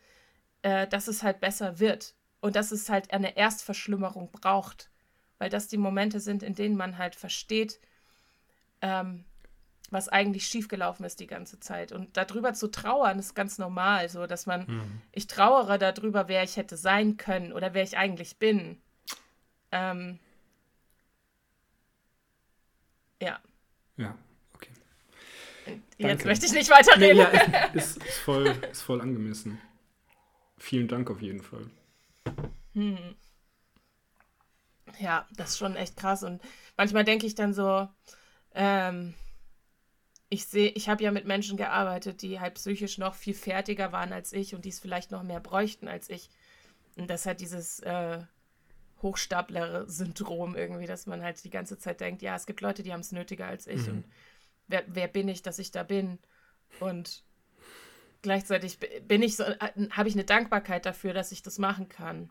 äh, dass es halt besser wird. Und dass es halt eine Erstverschlimmerung braucht. Weil das die Momente sind, in denen man halt versteht, ähm, was eigentlich schiefgelaufen ist die ganze Zeit. Und darüber zu trauern ist ganz normal, so dass man, mhm. ich trauere darüber, wer ich hätte sein können oder wer ich eigentlich bin. Ähm, ja. Ja, okay. Jetzt Danke. möchte ich nicht weiterreden. Nee, ja, ist, ist, voll, ist voll angemessen. Vielen Dank auf jeden Fall. Hm. Ja, das ist schon echt krass. Und manchmal denke ich dann so, ähm, ich sehe, ich habe ja mit Menschen gearbeitet, die halt psychisch noch viel fertiger waren als ich und die es vielleicht noch mehr bräuchten als ich. Und das hat dieses äh, Hochstapler-Syndrom irgendwie, dass man halt die ganze Zeit denkt, ja, es gibt Leute, die haben es nötiger als ich. Mhm. Und wer, wer bin ich, dass ich da bin? Und gleichzeitig bin ich so, äh, habe ich eine Dankbarkeit dafür, dass ich das machen kann.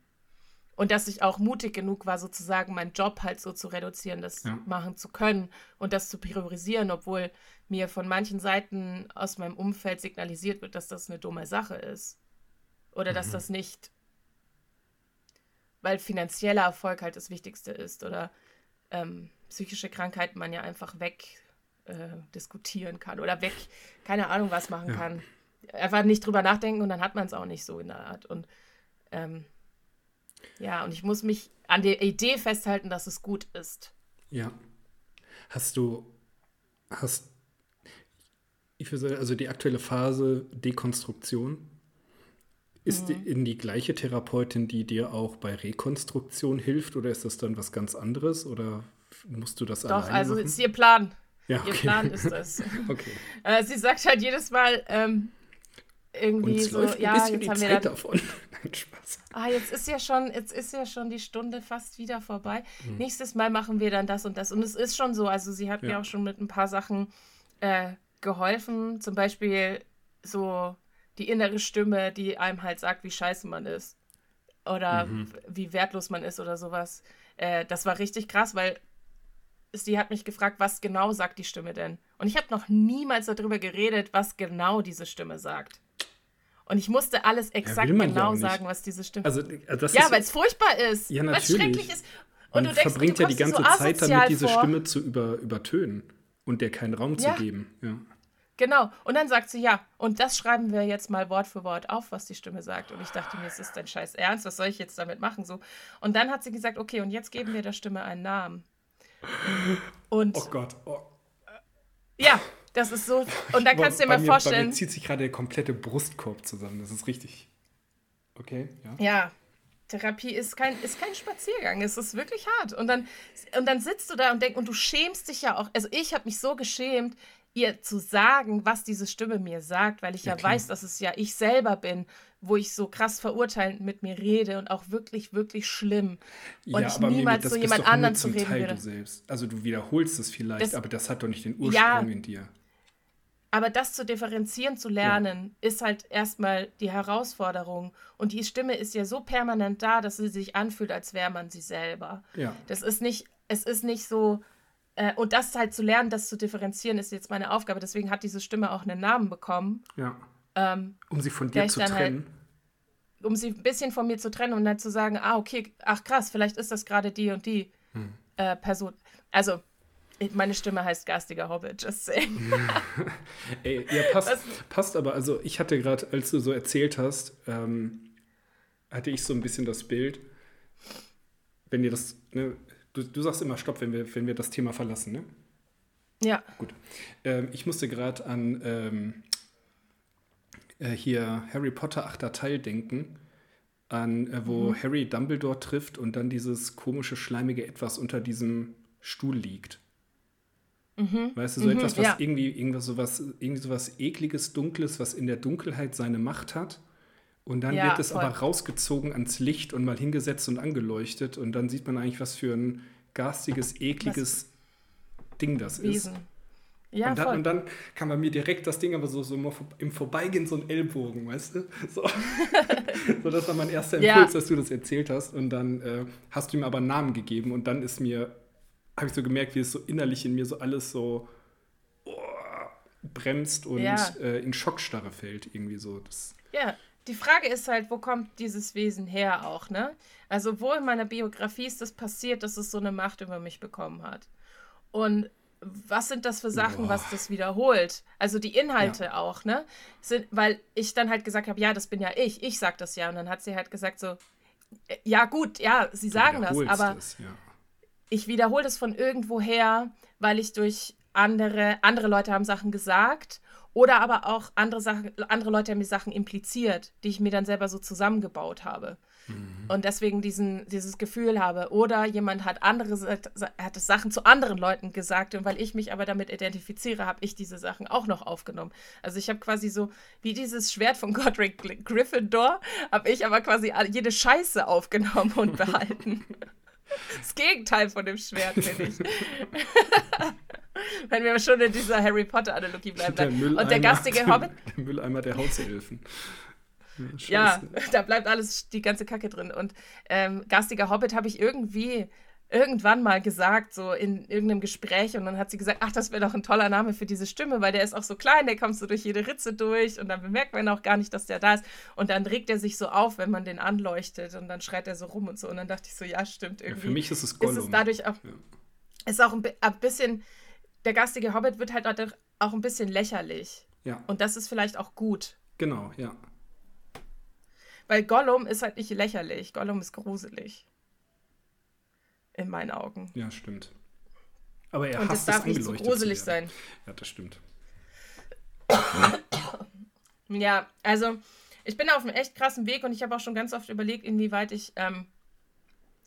Und dass ich auch mutig genug war, sozusagen meinen Job halt so zu reduzieren, das ja. machen zu können und das zu priorisieren, obwohl mir von manchen Seiten aus meinem Umfeld signalisiert wird, dass das eine dumme Sache ist. Oder mhm. dass das nicht, weil finanzieller Erfolg halt das Wichtigste ist oder ähm, psychische Krankheiten man ja einfach weg äh, diskutieren kann oder weg, keine Ahnung, was machen ja. kann. Einfach nicht drüber nachdenken und dann hat man es auch nicht so in der Art. Und ähm, ja, und ich muss mich an der Idee festhalten, dass es gut ist. Ja. Hast du, hast, ich würde sagen, also die aktuelle Phase Dekonstruktion, ist mhm. in die gleiche Therapeutin, die dir auch bei Rekonstruktion hilft, oder ist das dann was ganz anderes? Oder musst du das Doch, alleine also machen? ist ihr Plan. Ja, okay. Ihr Plan ist das. okay. Äh, sie sagt halt jedes Mal, ähm, irgendwie so, ja, jetzt haben wir Zeit davon. Nein, Spaß. Ah, jetzt ist ja schon, jetzt ist ja schon die Stunde fast wieder vorbei. Hm. Nächstes Mal machen wir dann das und das. Und es ist schon so, also sie hat ja. mir auch schon mit ein paar Sachen äh, geholfen, zum Beispiel so die innere Stimme, die einem halt sagt, wie scheiße man ist. Oder Mhm. wie wertlos man ist oder sowas. Äh, das war richtig krass, weil sie hat mich gefragt, was genau sagt die Stimme denn? Und ich habe noch niemals darüber geredet, was genau diese Stimme sagt. Und ich musste alles exakt ja genau nicht. sagen, was diese Stimme Also, das Ja, weil es furchtbar ist. Ja, Weil natürlich. schrecklich ist. Und man du denkst, verbringt du ja die ganze so Zeit damit, diese vor. Stimme zu über, übertönen und der keinen Raum Ja. zu geben. Ja. Genau. Und dann sagt sie, ja, und das schreiben wir jetzt mal Wort für Wort auf, was die Stimme sagt. Und ich dachte mir, es ist dein Scheiß Ernst, was soll ich jetzt damit machen? So. Und dann hat sie gesagt, okay, und jetzt geben wir der Stimme einen Namen. Und Oh Gott. Oh. ja, das ist so. Und dann kannst du dir Bei mal mir, Bei vorstellen. mir zieht sich gerade der komplette Brustkorb zusammen. Das ist richtig. Okay, ja. Ja, Therapie ist kein, ist kein Spaziergang. Es ist wirklich hart. Und dann, und dann sitzt du da und denkst, und du schämst dich ja auch. Also ich habe mich so geschämt, ihr zu sagen, was diese Stimme mir sagt, weil ich ja, Ja, weiß, dass es ja ich selber bin, wo ich so krass verurteilend mit mir rede und auch wirklich, wirklich schlimm. Und ja, ich niemals das so jemand anderen zu zum reden Teil würde. du selbst. Also du wiederholst es vielleicht, Das- aber das hat doch nicht den Ursprung Ja. in dir. Aber das zu differenzieren zu lernen, ist halt erstmal die Herausforderung. Und die Stimme ist ja so permanent da, dass sie sich anfühlt, als wäre man sie selber. Ja. Das ist nicht, es ist nicht so, äh, und das halt zu lernen, das zu differenzieren, ist jetzt meine Aufgabe. Deswegen hat diese Stimme auch einen Namen bekommen, Ja. ähm, Um sie von dir zu halt- trennen. um sie ein bisschen von mir zu trennen und dann zu sagen, ah, okay, ach krass, vielleicht ist das gerade die und die Hm. äh, Person. Also, meine Stimme heißt garstiger Hobbit, just saying. Ey, ja, passt, Was- passt aber. Also ich hatte gerade, als du so erzählt hast, ähm, hatte ich so ein bisschen das Bild, wenn dir das, ne, du, du sagst immer Stopp, wenn wir, wenn wir das Thema verlassen, ne? Ja, Gut. Ähm, ich musste gerade an ähm, äh, hier Harry Potter achter Teil denken, an äh, wo Mhm. Harry Dumbledore trifft und dann dieses komische, schleimige Etwas unter diesem Stuhl liegt. Weißt du, so Mhm, etwas, was ja. irgendwie, irgendwas, so was, irgendwie so was ekliges, dunkles, was in der Dunkelheit seine Macht hat. Und dann Ja, wird es voll. aber rausgezogen ans Licht und mal hingesetzt und angeleuchtet. Und dann sieht man eigentlich, was für ein garstiges, ekliges Ding das ist. Wesen. Ja, und, dann, und dann kam bei mir direkt das Ding, aber so, so im Vorbeigehen so ein Ellbogen, weißt du? So, so das war mein erster Ja. Impuls, dass du das erzählt hast. Und dann äh, hast du ihm aber einen Namen gegeben und dann ist mir, habe ich so gemerkt, wie es so innerlich in mir so alles so oh, bremst und Ja. äh, in Schockstarre fällt, irgendwie so. Das, Ja, die Frage ist halt, wo kommt dieses Wesen her auch, ne? Also, wo in meiner Biografie ist das passiert, dass es so eine Macht über mich bekommen hat? Und was sind das für Sachen, Boah. was das wiederholt? Also die Inhalte auch, ne? Sind, weil ich dann halt gesagt habe, ja, das bin ja ich, ich sag das ja. Und dann hat sie halt gesagt so, äh, ja gut, ja, sie sagen das, aber es, ja. Ich wiederhole das von irgendwoher, weil ich durch andere, andere Leute haben Sachen gesagt oder aber auch andere Sachen, andere Leute haben mir Sachen impliziert, die ich mir dann selber so zusammengebaut habe. Und deswegen diesen, dieses Gefühl habe. Oder jemand hat andere hat Sachen zu anderen Leuten gesagt und weil ich mich aber damit identifiziere, habe ich diese Sachen auch noch aufgenommen. Also ich habe quasi so, wie dieses Schwert von Godric Gryffindor, habe ich aber quasi jede Scheiße aufgenommen und behalten. Das Gegenteil von dem Schwert, finde ich. Wenn wir schon in dieser Harry Potter-Analogie bleiben. Der. Mülleimer, Und der garstige Hobbit, Der Mülleimer der Hauselfen. ja, Scheiße. da bleibt alles, die ganze Kacke drin. Und ähm, garstiger Hobbit habe ich irgendwie irgendwann mal gesagt, so in irgendeinem Gespräch. Und dann hat sie gesagt, ach, das wäre doch ein toller Name für diese Stimme, weil der ist auch so klein, der kommt so durch jede Ritze durch und dann bemerkt man auch gar nicht, dass der da ist. Und dann regt er sich so auf, wenn man den anleuchtet und dann schreit er so rum und so. Und dann dachte ich so, ja, stimmt Ja, irgendwie. für mich ist es ist Gollum. es dadurch auch, Ja. ist auch ein, ein bisschen, der garstige Hobbit wird halt auch- auch ein bisschen lächerlich. ja, Und das ist vielleicht auch gut. genau, ja. Weil Gollum ist halt nicht lächerlich. Gollum ist gruselig. In meinen Augen. Ja, stimmt. Aber er Und hasst es es darf nicht zu angeleuchtet gruselig sein. Ja, das stimmt. Ja, also ich bin auf einem echt krassen Weg und ich habe auch schon ganz oft überlegt, inwieweit ich, ähm,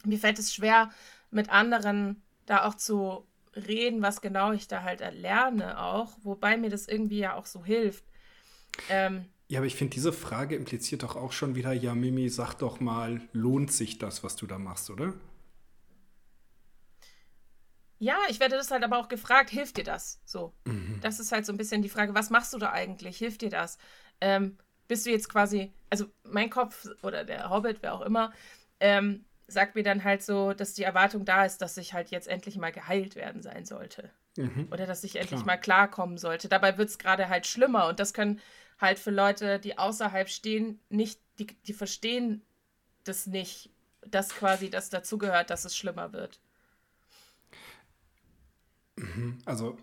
mir fällt es schwer, mit anderen da auch zu reden, was genau ich da halt lerne auch, wobei mir das irgendwie ja auch so hilft. Ähm, Ja, aber ich finde, diese Frage impliziert doch auch schon wieder, ja, Mimi, sag doch mal, lohnt sich das, was du da machst, oder? Ja, ich werde das halt aber auch gefragt, hilft dir das? So. Mhm. Das ist halt so ein bisschen die Frage, was machst du da eigentlich? Hilft dir das? Ähm, bist du jetzt quasi, also mein Kopf oder der Hobbit, wer auch immer, ähm, sagt mir dann halt so, dass die Erwartung da ist, dass ich halt jetzt endlich mal geheilt werden sein sollte. Mhm. Oder dass ich endlich Klar. mal klarkommen sollte. Dabei wird es gerade halt schlimmer und das können halt für Leute, die außerhalb stehen, nicht, die, die verstehen das nicht, dass quasi das dazugehört, dass es schlimmer wird. Also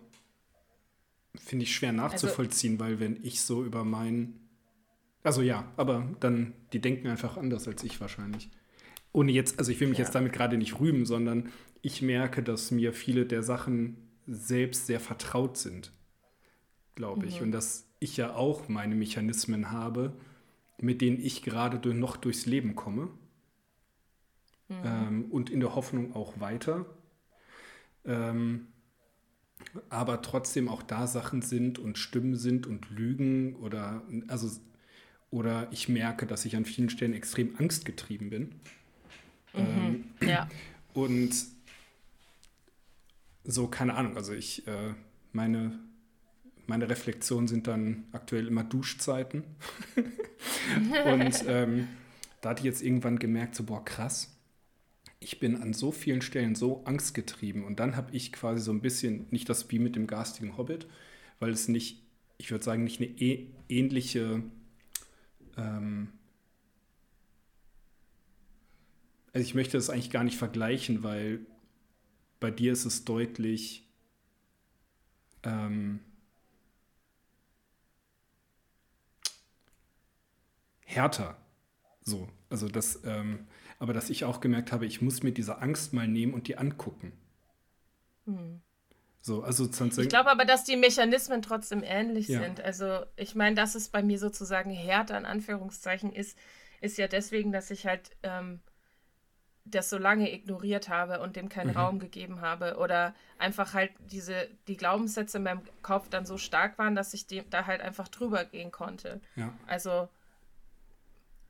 finde ich schwer nachzuvollziehen, also, weil wenn ich so über meinen also ja, aber dann, die denken einfach anders als ich wahrscheinlich. Ohne jetzt, also ich will mich ja. jetzt damit gerade nicht rühmen, sondern ich merke, dass mir viele der Sachen selbst sehr vertraut sind, glaube ich. Mhm. Und dass ich ja auch meine Mechanismen habe, mit denen ich gerade noch durchs Leben komme. Mhm. Ähm, und in der Hoffnung auch weiter. Ähm, aber trotzdem auch da Sachen sind und Stimmen sind und Lügen oder also oder ich merke, dass ich an vielen Stellen extrem angstgetrieben bin. Mhm, ähm, ja. Und so, keine Ahnung, also ich, äh, meine, meine Reflexionen sind dann aktuell immer Duschzeiten. und ähm, da hatte ich jetzt irgendwann gemerkt, so, boah, krass, ich bin an so vielen Stellen so angstgetrieben. Und dann habe ich quasi so ein bisschen, nicht das wie mit dem garstigen Hobbit, weil es nicht, ich würde sagen, nicht eine e ähnliche ähm, also ich möchte das eigentlich gar nicht vergleichen, weil bei dir ist es deutlich ähm, härter. So, also das, ähm, aber dass ich auch gemerkt habe, ich muss mir diese Angst mal nehmen und die angucken. Hm. So, also ich glaube aber, dass die Mechanismen trotzdem ähnlich ja. sind. Also ich meine, dass es bei mir sozusagen härter in Anführungszeichen ist, ist ja deswegen, dass ich halt ähm, das so lange ignoriert habe und dem keinen mhm. Raum gegeben habe oder einfach halt diese die Glaubenssätze in meinem Kopf dann so stark waren, dass ich dem, da halt einfach drüber gehen konnte. Ja. Also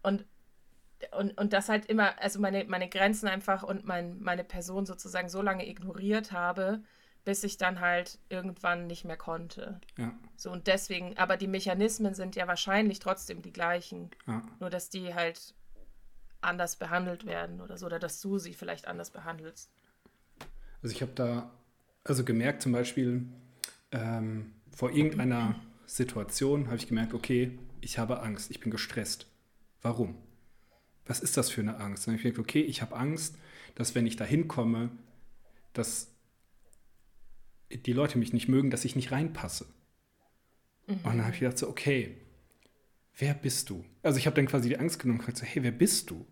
und und, und das halt immer, also meine, meine Grenzen einfach und mein, meine Person sozusagen so lange ignoriert habe, bis ich dann halt irgendwann nicht mehr konnte. Ja. So und deswegen, aber die Mechanismen sind ja wahrscheinlich trotzdem die gleichen. Ja. Nur dass die halt anders behandelt werden oder so, oder dass du sie vielleicht anders behandelst. Also ich habe da also gemerkt, zum Beispiel ähm, vor irgendeiner Situation habe ich gemerkt, okay, ich habe Angst, ich bin gestresst. Warum? Was ist das für eine Angst? Dann habe ich gemerkt, okay, ich habe Angst, dass wenn ich da hinkomme, dass die Leute mich nicht mögen, dass ich nicht reinpasse. Mhm. Und dann habe ich gedacht so, okay, wer bist du? Also ich habe dann quasi die Angst genommen und gesagt so, hey, wer bist du?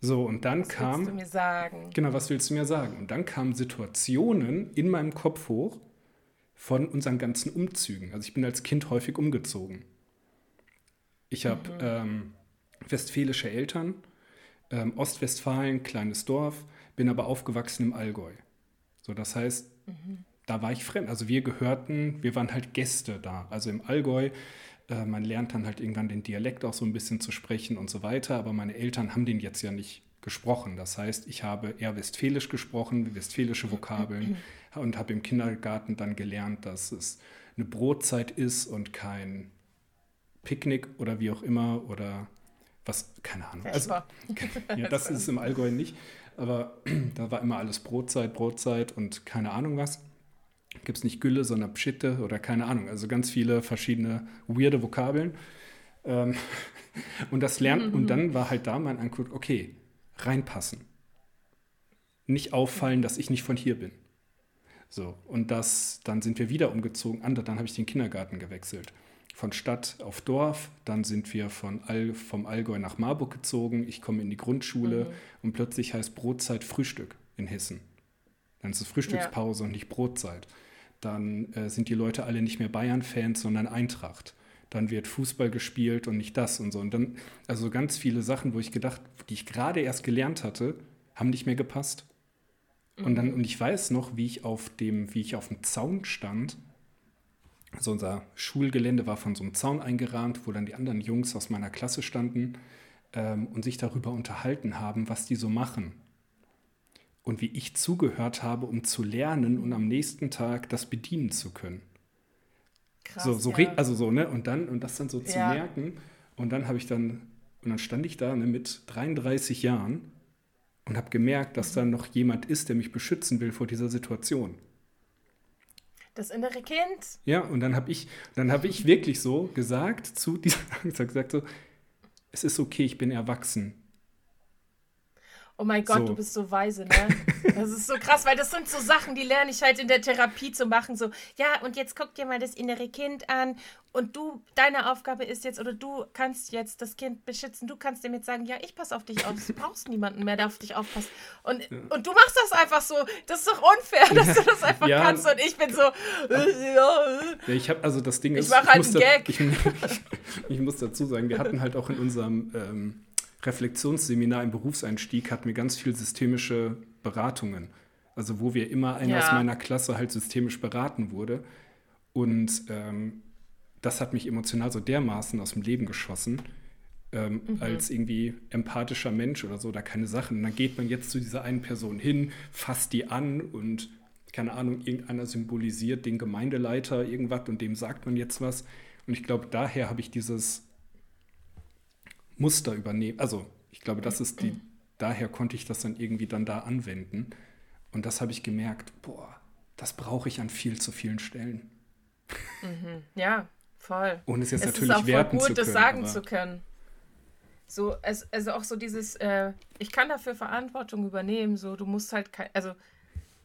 So, und dann was kam. Was willst du mir sagen? Genau, was willst du mir sagen? Und dann kamen Situationen in meinem Kopf hoch von unseren ganzen Umzügen. Also ich bin als Kind häufig umgezogen. Ich habe mhm. ähm, westfälische Eltern, ähm, Ostwestfalen, kleines Dorf, bin aber aufgewachsen im Allgäu. So, das heißt, mhm. da war ich fremd. Also wir gehörten, wir waren halt Gäste da. Also im Allgäu, äh, man lernt dann halt irgendwann den Dialekt auch so ein bisschen zu sprechen und so weiter. Aber meine Eltern haben den jetzt ja nicht gesprochen. Das heißt, ich habe eher Westfälisch gesprochen, westfälische Vokabeln mhm. und habe im Kindergarten dann gelernt, dass es eine Brotzeit ist und kein Picknick oder wie auch immer oder was, keine Ahnung. Also, ja, das ist im Allgäu nicht. Aber da war immer alles Brotzeit, Brotzeit und keine Ahnung was. Gibt es nicht Gülle, sondern Pschitte oder keine Ahnung. Also ganz viele verschiedene weirde Vokabeln. Ähm, und das lernt, und dann war halt da mein Anguck, okay, reinpassen. Nicht auffallen, dass ich nicht von hier bin. So, und das, dann sind wir wieder umgezogen. Dann habe ich den Kindergarten gewechselt von Stadt auf Dorf. Dann sind wir von All, vom Allgäu nach Marburg gezogen. Ich komme in die Grundschule mhm. und plötzlich heißt Brotzeit Frühstück in Hessen. Dann ist es Frühstückspause ja. und nicht Brotzeit. Dann äh, sind die Leute alle nicht mehr Bayern-Fans, sondern Eintracht. Dann wird Fußball gespielt und nicht das und so. Und dann, also ganz viele Sachen, wo ich gedacht, die ich gerade erst gelernt hatte, haben nicht mehr gepasst. Mhm. Und dann, mhm. und ich weiß noch, wie ich auf dem, wie ich auf dem Zaun stand also unser Schulgelände war von so einem Zaun eingerahmt, wo dann die anderen Jungs aus meiner Klasse standen ähm, und sich darüber unterhalten haben, was die so machen. und wie ich zugehört habe, um zu lernen und am nächsten Tag das bedienen zu können. Krass, so, so ja. also so, ne? Und dann, und das dann so zu ja. merken. Und dann habe ich dann, und dann stand ich da ne, mit 33 Jahren und habe gemerkt, dass da noch jemand ist, der mich beschützen will vor dieser Situation. Das innere Kind. Ja, und dann habe ich, dann habe ich wirklich so gesagt zu dieser Angst, gesagt so, es ist okay, ich bin erwachsen. Oh mein Gott, so. du bist so weise, ne? Das ist so krass, weil das sind so Sachen, die lerne ich halt in der Therapie zu machen. So, ja, und jetzt guck dir mal das innere Kind an und du, deine Aufgabe ist jetzt, oder du kannst jetzt das Kind beschützen. Du kannst dem jetzt sagen, ja, ich passe auf dich auf. Du brauchst niemanden mehr, der auf dich aufpasst. Und, ja. und du machst das einfach so. Das ist doch unfair, dass du das einfach ja. kannst. Und ich bin so, äh, ja. ich habe, also das Ding ist, ich mache halt einen Gag. Ich, ich, ich, muss dazu sagen, wir hatten halt auch in unserem ähm, Reflexionsseminar im Berufseinstieg hatten wir ganz viel systemische Beratungen. Also wo wir immer einer ja. aus meiner Klasse halt systemisch beraten wurde. Und ähm, das hat mich emotional so dermaßen aus dem Leben geschossen, ähm, mhm. als irgendwie empathischer Mensch oder so, da keine Sachen. Und dann geht man jetzt zu dieser einen Person hin, fasst die an und keine Ahnung, irgendeiner symbolisiert den Gemeindeleiter irgendwas und dem sagt man jetzt was. Und ich glaube, daher habe ich dieses Muster übernehmen. Also ich glaube, das ist die, daher konnte ich das dann irgendwie dann da anwenden. Und das habe ich gemerkt, boah, das brauche ich an viel zu vielen Stellen. Mhm. Ja, voll. Und es jetzt es natürlich ist auch werten voll gut, zu können. das sagen zu können. So, es, also auch so dieses, äh, ich kann dafür Verantwortung übernehmen, so, du musst halt, also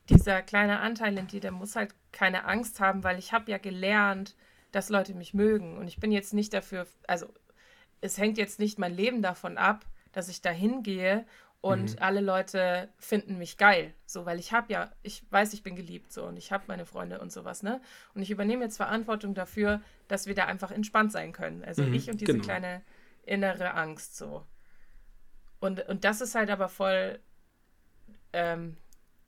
dieser kleine Anteil in dir, der muss halt keine Angst haben, weil ich habe ja gelernt, dass Leute mich mögen und ich bin jetzt nicht dafür, also es hängt jetzt nicht mein Leben davon ab, dass ich da hingehe und mhm. alle Leute finden mich geil, so, weil ich habe ja, ich weiß, ich bin geliebt, so, und ich habe meine Freunde und sowas, ne? Und ich übernehme jetzt Verantwortung dafür, dass wir da einfach entspannt sein können. Also mhm, ich und diese genau. kleine innere Angst, so. Und, und das ist halt aber voll, ähm,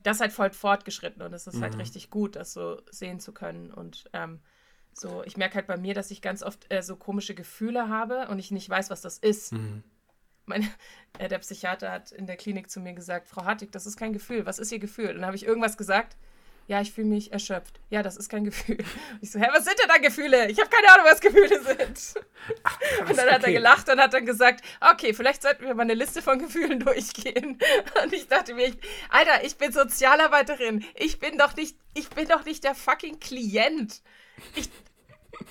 das ist halt voll fortgeschritten und es ist halt mhm. halt richtig gut, das so sehen zu können und ähm, so, ich merke halt bei mir, dass ich ganz oft äh, so komische Gefühle habe und ich nicht weiß, was das ist. Mhm. Mein, äh, der Psychiater hat in der Klinik zu mir gesagt, Frau Hartig, das ist kein Gefühl. Was ist Ihr Gefühl? Und dann habe ich irgendwas gesagt. Ja, ich fühle mich erschöpft. Ja, das ist kein Gefühl. Und ich so, hä, was sind denn da Gefühle? Ich habe keine Ahnung, was Gefühle sind. Ach, krass, und dann hat okay. er gelacht und hat dann gesagt, okay, vielleicht sollten wir mal eine Liste von Gefühlen durchgehen. Und ich dachte mir, Alter, ich bin Sozialarbeiterin. Ich bin doch nicht, ich bin doch nicht der fucking Klient. Ich,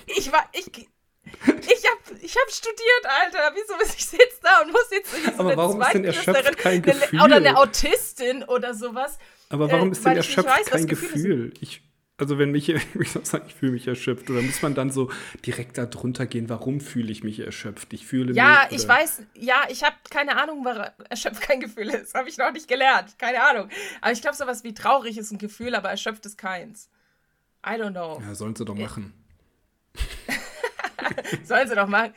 ich war, ich, ich hab, ich hab studiert, Alter. Wieso muss ich jetzt da und muss jetzt so Aber warum ist denn erschöpft kein Gefühl? Oder eine Autistin oder sowas. Aber warum äh, ist denn erschöpft weiß, kein Gefühl? Ich, also wenn mich, ich sagen, ich fühle mich erschöpft, oder muss man dann so direkt da drunter gehen, warum fühle ich mich erschöpft? Ich fühle ja, mich. Ja, ich weiß, ja, ich habe keine Ahnung, warum erschöpft kein Gefühl ist. Habe ich noch nicht gelernt. Keine Ahnung. Aber ich glaube, sowas wie traurig ist ein Gefühl, aber erschöpft ist keins. I don't know. Ja, sollen sie doch machen. Sollen sie doch machen.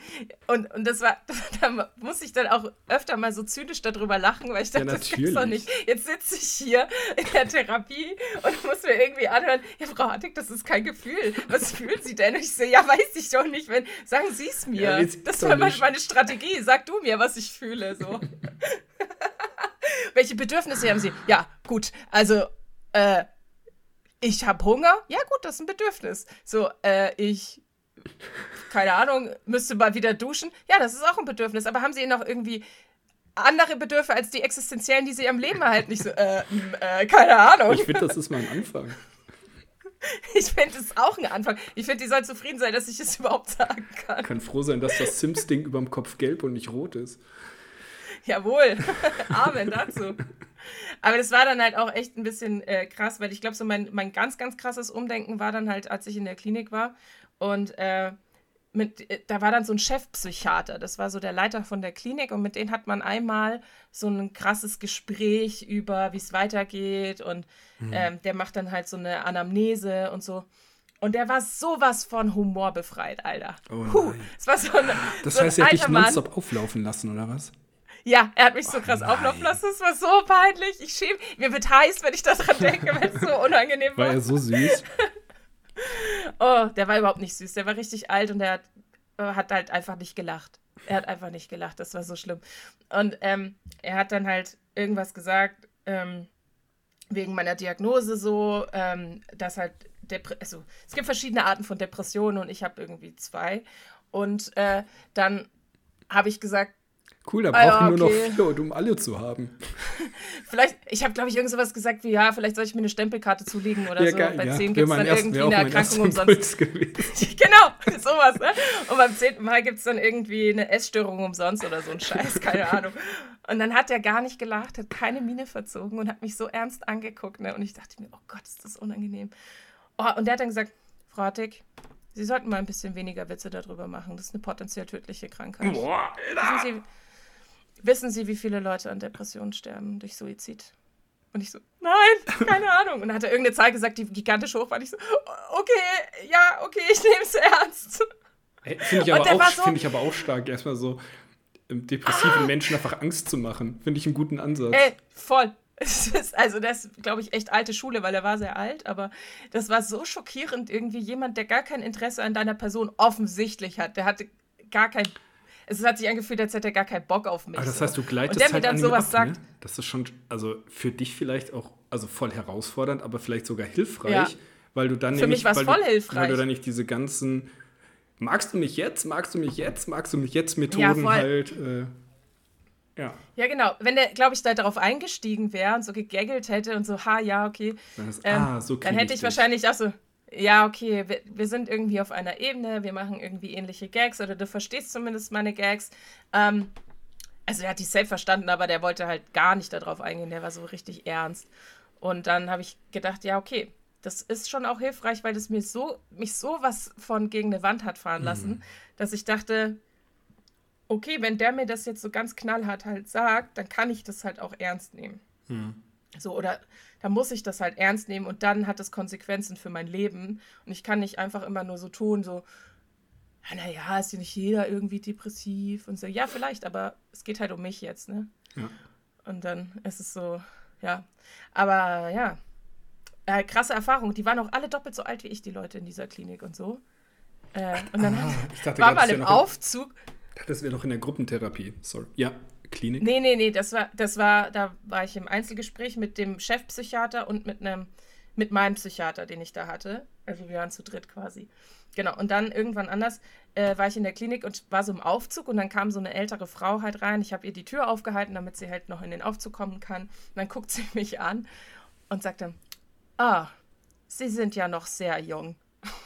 Und, und das war, da muss ich dann auch öfter mal so zynisch darüber lachen, weil ich dachte, ja, das gibt's doch nicht. Jetzt sitze ich hier in der Therapie und muss mir irgendwie anhören, ja, Frau Hartig, das ist kein Gefühl. Was fühlen Sie denn? Und ich so, ja, weiß ich doch nicht. Wenn, sagen Sie es mir. Ja, das war meine, meine Strategie. Sag du mir, was ich fühle. So. Welche Bedürfnisse haben Sie? Ja, gut. Also, äh, ich habe Hunger. Ja, gut, das ist ein Bedürfnis. So, äh, ich keine Ahnung, müsste mal wieder duschen. Ja, das ist auch ein Bedürfnis. Aber haben Sie noch irgendwie andere Bedürfe als die existenziellen, die Sie am Leben erhalten? Nicht so, äh, äh, keine Ahnung. Ich finde, das ist mal ein Anfang. Ich finde es auch ein Anfang. Ich finde, die soll zufrieden sein, dass ich es überhaupt sagen kann. Kann froh sein, dass das Sims-Ding über dem Kopf gelb und nicht rot ist. Jawohl. Amen dazu. Aber das war dann halt auch echt ein bisschen äh, krass, weil ich glaube, so mein, mein ganz, ganz krasses Umdenken war dann halt, als ich in der Klinik war und äh, mit, äh, da war dann so ein Chefpsychiater, das war so der Leiter von der Klinik und mit dem hat man einmal so ein krasses Gespräch über, wie es weitergeht und mhm. ähm, der macht dann halt so eine Anamnese und so. Und der war sowas von Humor befreit, Alter. Oh Puh, es war so eine, das so heißt, er hat dich nonstop auflaufen lassen, oder was? Ja, er hat mich so krass oh auflaufen lassen. Es war so peinlich. Ich schäme, mir wird heiß, wenn ich daran denke, weil es so unangenehm war. War er so süß? Oh, der war überhaupt nicht süß. Der war richtig alt und der hat, äh, hat halt einfach nicht gelacht. Er hat einfach nicht gelacht. Das war so schlimm. Und ähm, er hat dann halt irgendwas gesagt. Ähm, wegen meiner Diagnose so, ähm, dass halt Depre also es gibt verschiedene Arten von Depressionen und ich habe irgendwie zwei. Und äh, dann habe ich gesagt, Cool, da Ah brauche ich nur okay. noch vier, um alle zu haben. vielleicht, ich habe glaube ich irgend sowas gesagt wie, ja, vielleicht soll ich mir eine Stempelkarte zulegen oder Ja, so. geil, Bei ja. 10 Wäre gibt es dann erst- irgendwie eine Erkrankung umsonst. Genau, sowas, ne? Und beim 10. Mal gibt es dann irgendwie eine Essstörung umsonst oder so ein Scheiß, keine Ahnung. Und dann hat er gar nicht gelacht, hat keine Miene verzogen und hat mich so ernst angeguckt, ne? Und ich dachte mir, oh Gott, ist das unangenehm. Oh, und der hat dann gesagt, Frau Hartig, Sie sollten mal ein bisschen weniger Witze darüber machen. Das ist eine potenziell tödliche Krankheit. Boah, Sie, wissen Sie, wie viele Leute an Depressionen sterben durch Suizid? Und ich so, nein, keine Ahnung. Und dann hat er irgendeine Zahl gesagt, die gigantisch hoch war. Und ich so, okay, ja, okay, ich nehme es ernst. Finde ich, aber auch- so- find ich aber auch stark, erstmal so ähm, depressiven Menschen einfach Angst zu machen. Finde ich einen guten Ansatz. Ey, voll. Ist, also das ist, glaube ich, echt alte Schule, weil er war sehr alt, aber das war so schockierend, irgendwie jemand, der gar kein Interesse an deiner Person offensichtlich hat. Der hatte gar kein. Es hat sich angefühlt, als hätte er gar keinen Bock auf mich. Aber das so. heißt, du gleitest Und der mir halt dann an ihm sowas ab, sagt. Ne? Das ist schon, also für dich vielleicht auch, also voll herausfordernd, aber vielleicht sogar hilfreich, Ja. weil du dann Für nämlich, mich weil voll du, hilfreich. Weil du dann nicht diese ganzen, magst du mich jetzt, magst du mich jetzt, magst du mich jetzt Methoden voll. halt, äh, ja. Ja, genau. Wenn der, glaube ich, da darauf eingestiegen wäre und so gegaggelt hätte und so, ha, ja, okay, Dann, ist, ähm, ah, so dann hätte ich dich. wahrscheinlich auch so, ja, okay, wir, wir sind irgendwie auf einer Ebene, wir machen irgendwie ähnliche Gags oder du verstehst zumindest meine Gags. Ähm, also er hat die safe verstanden, aber der wollte halt gar nicht darauf eingehen, der war so richtig ernst. Und dann habe ich gedacht, ja, okay, das ist schon auch hilfreich, weil das mir so, mich so was von gegen eine Wand hat fahren lassen, dass ich dachte, okay, wenn der mir das jetzt so ganz knallhart halt sagt, dann kann ich das halt auch ernst nehmen. So, oder da muss ich das halt ernst nehmen und dann hat es Konsequenzen für mein Leben. Und ich kann nicht einfach immer nur so tun, so, "Ah, naja, ist ja nicht jeder irgendwie depressiv und so. Ja, vielleicht, aber es geht halt um mich jetzt, ne? Ja. Und dann ist es so, ja. Aber ja, äh, krasse Erfahrung. Die waren auch alle doppelt so alt wie ich, die Leute in dieser Klinik und so. Äh, und dann Ah, ich dachte, war gerade, mal das im Aufzug. Das wäre noch in der Gruppentherapie. Sorry. Ja, Klinik. Nee, nee, nee, das war, das war, da war ich im Einzelgespräch mit dem Chefpsychiater und mit einem, mit meinem Psychiater, den ich da hatte. Also wir waren zu dritt quasi. Genau. Und dann irgendwann anders äh, war ich in der Klinik und war so im Aufzug und dann kam so eine ältere Frau halt rein. Ich habe ihr die Tür aufgehalten, damit sie halt noch in den Aufzug kommen kann. Und dann guckt sie mich an und sagte, ah, Sie sind ja noch sehr jung.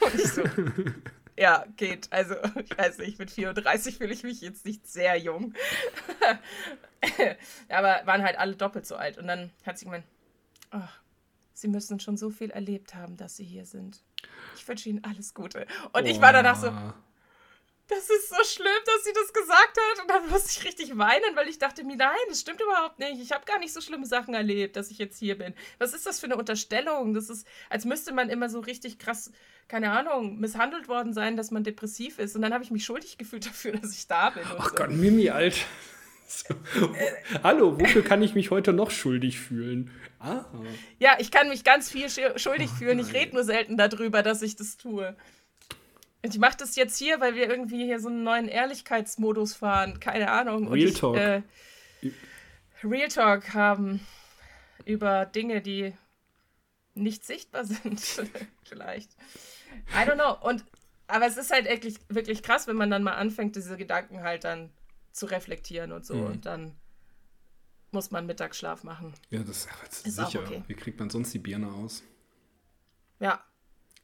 Und ich so, ja, geht. Also, ich weiß nicht, mit 34 fühle ich mich jetzt nicht sehr jung. Aber waren halt alle doppelt so alt. Und dann hat sie gemeint, ach, Sie müssen schon so viel erlebt haben, dass Sie hier sind. Ich wünsche Ihnen alles Gute. Und ich war danach so, Oh. Das ist so schlimm, dass sie das gesagt hat. Und dann musste ich richtig weinen, weil ich dachte mir, nein, das stimmt überhaupt nicht. Ich habe gar nicht so schlimme Sachen erlebt, dass ich jetzt hier bin. Was ist das für eine Unterstellung? Das ist, als müsste man immer so richtig krass, keine Ahnung, misshandelt worden sein, dass man depressiv ist. Und dann habe ich mich schuldig gefühlt dafür, dass ich da bin. Ach so. Gott, Mimi, Alter. So. Hallo, wofür kann ich mich heute noch schuldig fühlen? Ah, Ja, ich kann mich ganz viel schu- schuldig fühlen. Ich rede nur selten darüber, dass ich das tue. Und ich mache das jetzt hier, weil wir irgendwie hier so einen neuen Ehrlichkeitsmodus fahren. Keine Ahnung. Real ich, Talk. Äh, Real Talk haben über Dinge, die nicht sichtbar sind. Vielleicht. I don't know. Und, aber es ist halt wirklich, wirklich krass, wenn man dann mal anfängt, diese Gedanken halt dann zu reflektieren und so. Mhm. Und dann muss man Mittagsschlaf machen. ja, das, das ist sicher. okay. Wie kriegt man sonst die Birne aus? Ja,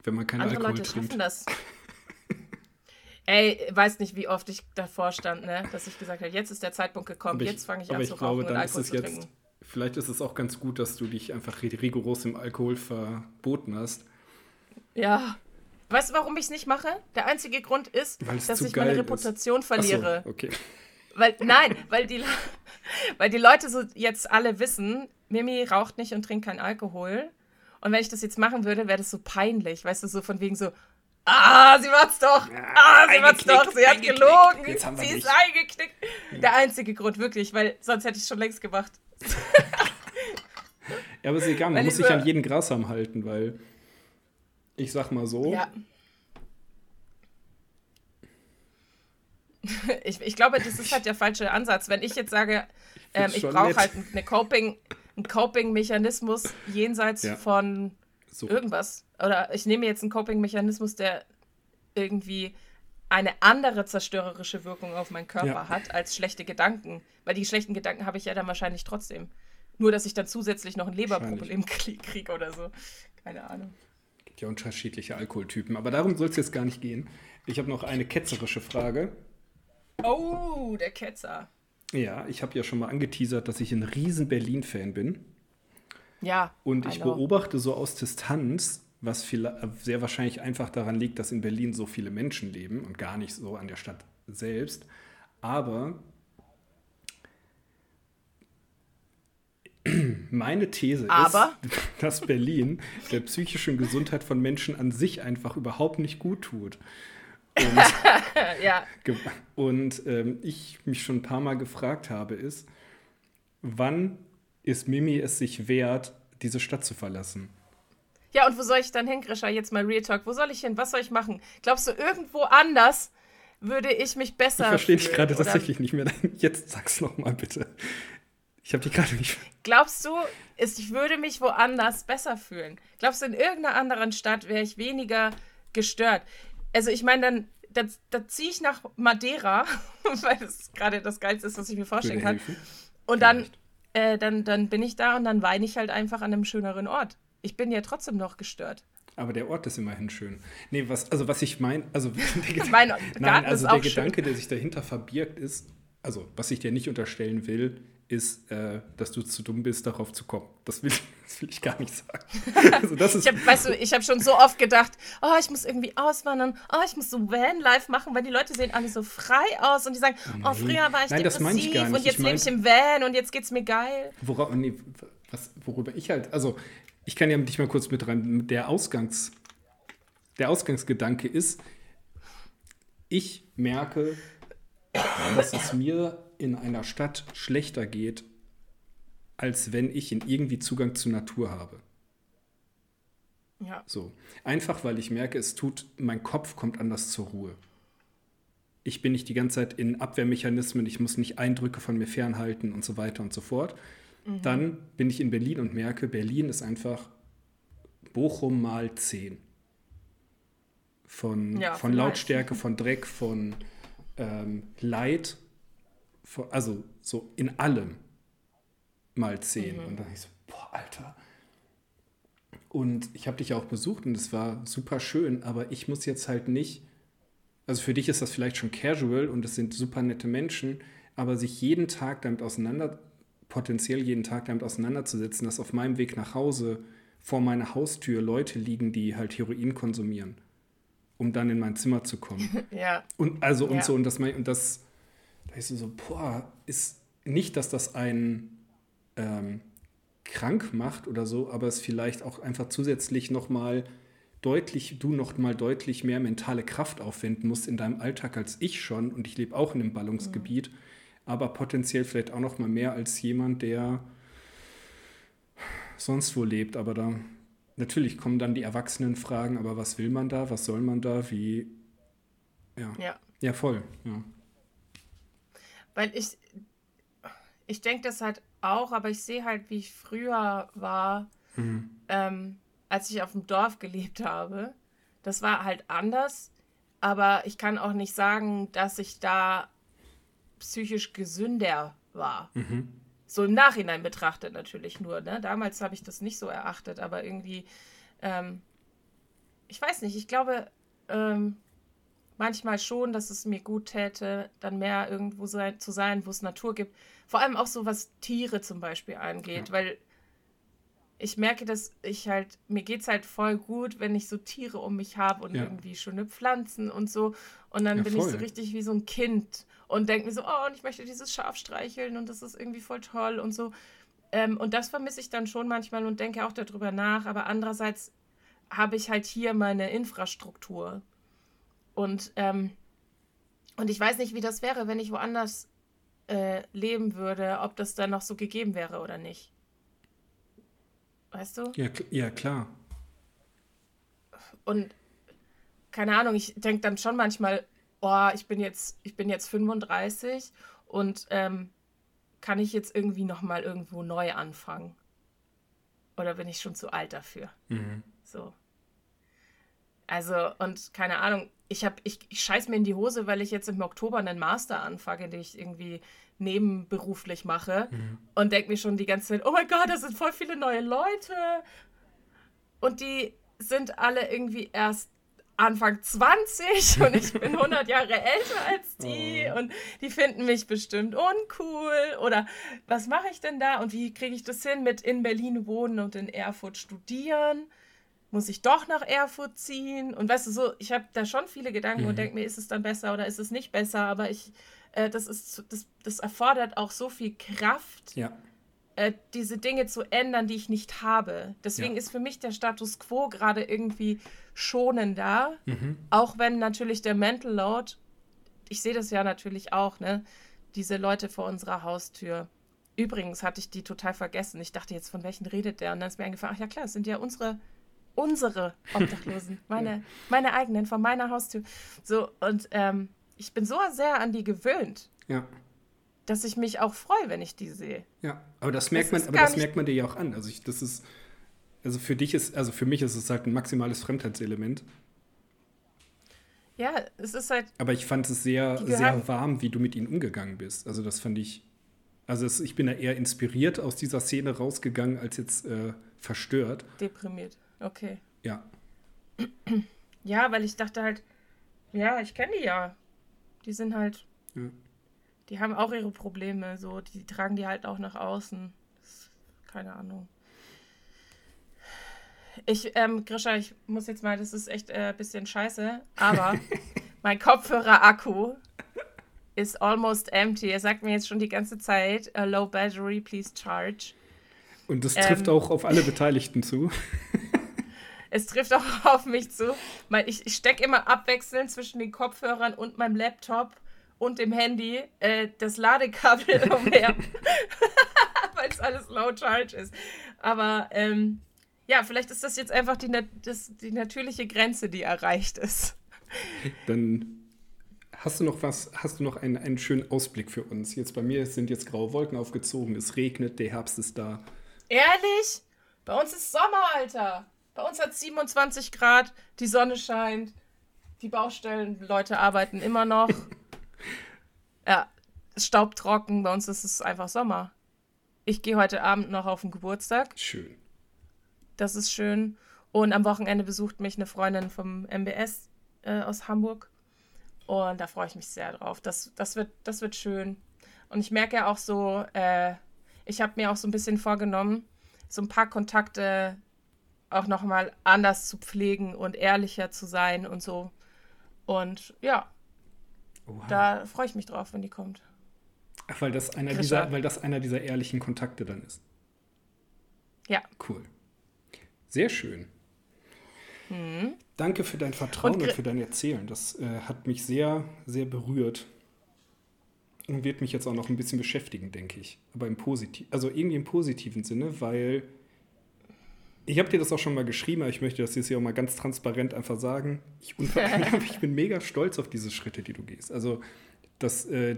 Wenn man keinen Andere Alkohol Leute trinkt. schaffen das. Ey, weiß nicht, wie oft ich davor stand, ne? dass ich gesagt habe, jetzt ist der Zeitpunkt gekommen, ich- jetzt fange ich an ich zu glaube, rauchen und Alkohol es zu jetzt- trinken. Vielleicht ist es auch ganz gut, dass du dich einfach ri- rigoros im Alkohol verboten hast. Ja. Weißt du, warum ich es nicht mache? Der einzige Grund ist, dass ich meine geil ist. Reputation Ach so, verliere. okay. Weil, nein, weil die, weil die Leute so jetzt alle wissen, Mimi raucht nicht und trinkt keinen Alkohol. Und wenn ich das jetzt machen würde, wäre das so peinlich. Weißt du, so von wegen so, ah, sie macht's doch. Ah, sie macht's doch. Sie hat gelogen. Sie dich. ist eingeknickt. Der einzige Grund, wirklich, weil sonst hätte ich es schon längst gemacht. Ja, aber ist egal, man Weil muss sich an jeden Grashalm halten, weil ich sag mal so, Ja. Ich, ich glaube, das ist halt der falsche Ansatz. Wenn ich jetzt sage, ähm, find's ich brauche halt eine Coping, ein Coping-Mechanismus jenseits ja. von so. irgendwas. Oder ich nehme jetzt einen Coping-Mechanismus, der irgendwie eine andere zerstörerische Wirkung auf meinen Körper ja. hat als schlechte Gedanken. Weil die schlechten Gedanken habe ich ja dann wahrscheinlich trotzdem. Nur, dass ich dann zusätzlich noch ein Leberproblem kriege oder so. Keine Ahnung. Es gibt ja unterschiedliche Alkoholtypen, aber darum soll es jetzt gar nicht gehen. Ich habe noch eine ketzerische Frage. Oh, der Ketzer. Ja, ich habe ja schon mal angeteasert, dass ich ein riesen Berlin-Fan bin. Ja. Und ich beobachte so aus Distanz, was viel, sehr wahrscheinlich einfach daran liegt, dass in Berlin so viele Menschen leben und gar nicht so an der Stadt selbst. Aber meine These Aber? ist, dass Berlin der psychischen Gesundheit von Menschen an sich einfach überhaupt nicht gut tut. Und, ja. und ähm, ich mich schon ein paar Mal gefragt habe, ist, wann ist Mimi es sich wert, diese Stadt zu verlassen? Ja, und wo soll ich dann hin, Grisha? Jetzt mal Real Talk. Wo soll ich hin? Was soll ich machen? Glaubst du, irgendwo anders würde ich mich besser. Ich verstehe dich gerade tatsächlich nicht mehr. Jetzt sag's nochmal bitte. Ich habe die gerade nicht. Glaubst du, ich würde mich woanders besser fühlen? Glaubst du, in irgendeiner anderen Stadt wäre ich weniger gestört? Also, ich meine, dann da, da ziehe ich nach Madeira, weil das gerade das Geilste ist, was ich mir vorstellen kann. Und dann, äh, dann, dann bin ich da und dann weine ich halt einfach an einem schöneren Ort. Ich bin ja trotzdem noch gestört. Aber der Ort ist immerhin schön. Nee, was, also was ich meine, also der, mein nein, also der Gedanke, schön. der sich dahinter verbirgt, ist, also was ich dir nicht unterstellen will, ist, äh, dass du zu dumm bist, darauf zu kommen. Das will, das will ich gar nicht sagen. Also das ist ich habe weißt du, ich hab schon so oft gedacht, oh, ich muss irgendwie auswandern, oh, ich muss so Vanlife machen, weil die Leute sehen alle so frei aus und die sagen, oh, früher war ich Nein, depressiv ich und jetzt lebe ich im Van und jetzt geht's mir geil. Worauf, nee, was, worüber ich halt, also ich kann ja dich mal kurz mit rein, der Ausgangs, der Ausgangsgedanke ist, ich merke, dass es mir in einer Stadt schlechter geht, als wenn ich in irgendwie Zugang zur Natur habe. Ja. So. Einfach weil ich merke, es tut, mein Kopf kommt anders zur Ruhe. Ich bin nicht die ganze Zeit in Abwehrmechanismen, ich muss nicht Eindrücke von mir fernhalten und so weiter und so fort. Mhm. Dann bin ich in Berlin und merke, Berlin ist einfach Bochum mal 10. Von, ja, von Lautstärke, von Dreck, von ähm, Leid also so in allem mal zehn. Mhm. Und dann ich so, boah, Alter. Und ich habe dich ja auch besucht und es war super schön, aber ich muss jetzt halt nicht, also für dich ist das vielleicht schon casual und es sind super nette Menschen, aber sich jeden Tag damit auseinander, potenziell jeden Tag damit auseinanderzusetzen, dass auf meinem Weg nach Hause vor meiner Haustür Leute liegen, die halt Heroin konsumieren, um dann in mein Zimmer zu kommen. ja. Und also und ja. so und das und das da ist so, boah, ist nicht, dass das einen ähm, krank macht oder so, aber es vielleicht auch einfach zusätzlich nochmal deutlich, du noch mal deutlich mehr mentale Kraft aufwenden musst in deinem Alltag als ich schon und ich lebe auch in einem Ballungsgebiet, mhm. aber potenziell vielleicht auch noch mal mehr als jemand, der sonst wo lebt, aber da natürlich kommen dann die erwachsenen Fragen, aber was will man da, was soll man da, wie ja. Ja, ja voll, ja. Weil ich, ich denke das halt auch, aber ich sehe halt, wie ich früher war, mhm. ähm, als ich auf dem Dorf gelebt habe. Das war halt anders, aber ich kann auch nicht sagen, dass ich da psychisch gesünder war. Mhm. So im Nachhinein betrachtet natürlich nur. Ne? Damals habe ich das nicht so erachtet, aber irgendwie, ähm, ich weiß nicht, ich glaube, ähm, manchmal schon, dass es mir gut täte, dann mehr irgendwo sein, zu sein, wo es Natur gibt. Vor allem auch so, was Tiere zum Beispiel angeht, ja. weil ich merke, dass ich halt, mir geht es halt voll gut, wenn ich so Tiere um mich habe und ja. irgendwie schöne Pflanzen und so. Und dann ja, bin voll. ich so richtig wie so ein Kind und denke mir so, oh, und ich möchte dieses Schaf streicheln und das ist irgendwie voll toll und so. Ähm, und das vermisse ich dann schon manchmal und denke auch darüber nach. Aber andererseits habe ich halt hier meine Infrastruktur. Und, ähm, und ich weiß nicht, wie das wäre, wenn ich woanders äh, leben würde, ob das dann noch so gegeben wäre oder nicht. Weißt du? Ja, ja klar. Und keine Ahnung, ich denke dann schon manchmal, oh, ich bin jetzt, ich bin jetzt 35 und ähm, kann ich jetzt irgendwie nochmal irgendwo neu anfangen? Oder bin ich schon zu alt dafür? Mhm. So. Also, und keine Ahnung, ich, hab, ich, ich scheiß mir in die Hose, weil ich jetzt im Oktober einen Master anfange, den ich irgendwie nebenberuflich mache Mhm. und denke mir schon die ganze Zeit, oh mein Gott, das sind voll viele neue Leute. Und die sind alle irgendwie erst Anfang 20 und ich bin 100 Jahre älter als die Oh. und die finden mich bestimmt uncool oder was mache ich denn da und wie kriege ich das hin mit in Berlin wohnen und in Erfurt studieren? Muss ich doch nach Erfurt ziehen? Und weißt du so, ich habe da schon viele Gedanken Mhm. und denke mir, ist es dann besser oder ist es nicht besser? Aber ich, äh, das ist, das, das erfordert auch so viel Kraft, Ja. äh, diese Dinge zu ändern, die ich nicht habe. Deswegen Ja. ist für mich der Status quo gerade irgendwie schonender, Mhm. auch wenn natürlich der Mental Load, ich sehe das ja natürlich auch, ne, diese Leute vor unserer Haustür. Übrigens hatte ich die total vergessen. Ich dachte jetzt, von welchen redet der? Und dann ist mir eingefallen, ach ja klar, es sind ja unsere, unsere Obdachlosen, meine, meine eigenen, von meiner Haustür. So, und ähm, ich bin so sehr an die gewöhnt, Ja. dass ich mich auch freue, wenn ich die sehe. Ja, aber das merkt Das man, aber das merkt man dir ja auch an. Also ich, das ist, also für dich ist, also für mich ist es halt ein maximales Fremdheitselement. Ja, es ist halt, Aber ich fand es sehr, sehr warm, wie du mit ihnen umgegangen bist. Also das fand ich, also es, ich bin da eher inspiriert aus dieser Szene rausgegangen, als jetzt äh, verstört. deprimiert. Okay. Ja, Ja, weil ich dachte halt, ja, ich kenne die ja. Die sind halt, Ja. die haben auch ihre Probleme, so, die tragen die halt auch nach außen. Das, keine Ahnung. Ich, ähm, Grisha, ich muss jetzt mal, das ist echt ein äh, bisschen scheiße, aber mein Kopfhörer-Akku ist almost empty. Er sagt mir jetzt schon die ganze Zeit, low battery, please charge. und das Ähm. trifft auch auf alle Beteiligten zu. Es trifft auch auf mich zu. Ich ich stecke immer abwechselnd zwischen den Kopfhörern und meinem Laptop und dem Handy äh, das Ladekabel umher. Weil es alles low charge ist. Aber ähm, ja, vielleicht ist das jetzt einfach die, das, die natürliche Grenze, die erreicht ist. Dann hast du noch was, hast du noch einen, einen schönen Ausblick für uns? Jetzt bei mir sind jetzt graue Wolken aufgezogen, es regnet, der Herbst ist da. Ehrlich? Bei uns ist Sommer, Alter. Bei uns hat 27 Grad, die Sonne scheint, die Baustellenleute arbeiten immer noch. ja, es staubt trocken, bei uns ist es einfach Sommer. Ich gehe heute Abend noch auf den Geburtstag, Schön. das ist schön. Und am Wochenende besucht mich eine Freundin vom MBS äh, aus Hamburg. Und da freue ich mich sehr drauf. Das, das, wird, das wird schön. Und ich merke ja auch so, äh, ich habe mir auch so ein bisschen vorgenommen, so ein paar Kontakte auch nochmal anders zu pflegen und ehrlicher zu sein und so. Und ja, Oha. da freue ich mich drauf, wenn die kommt. Ach, weil das einer Grisha. dieser, weil das einer dieser ehrlichen Kontakte dann ist. Ja. Cool. Sehr schön. Danke für dein Vertrauen Und und, für dein Erzählen. Das äh, hat mich sehr, sehr berührt. Und wird mich jetzt auch noch ein bisschen beschäftigen, denke ich. Aber im Positiv, also irgendwie im positiven Sinne, weil ich habe dir das auch schon mal geschrieben, aber ich möchte das jetzt hier auch mal ganz transparent einfach sagen. Ich, ich bin mega stolz auf diese Schritte, die du gehst. Also das, äh,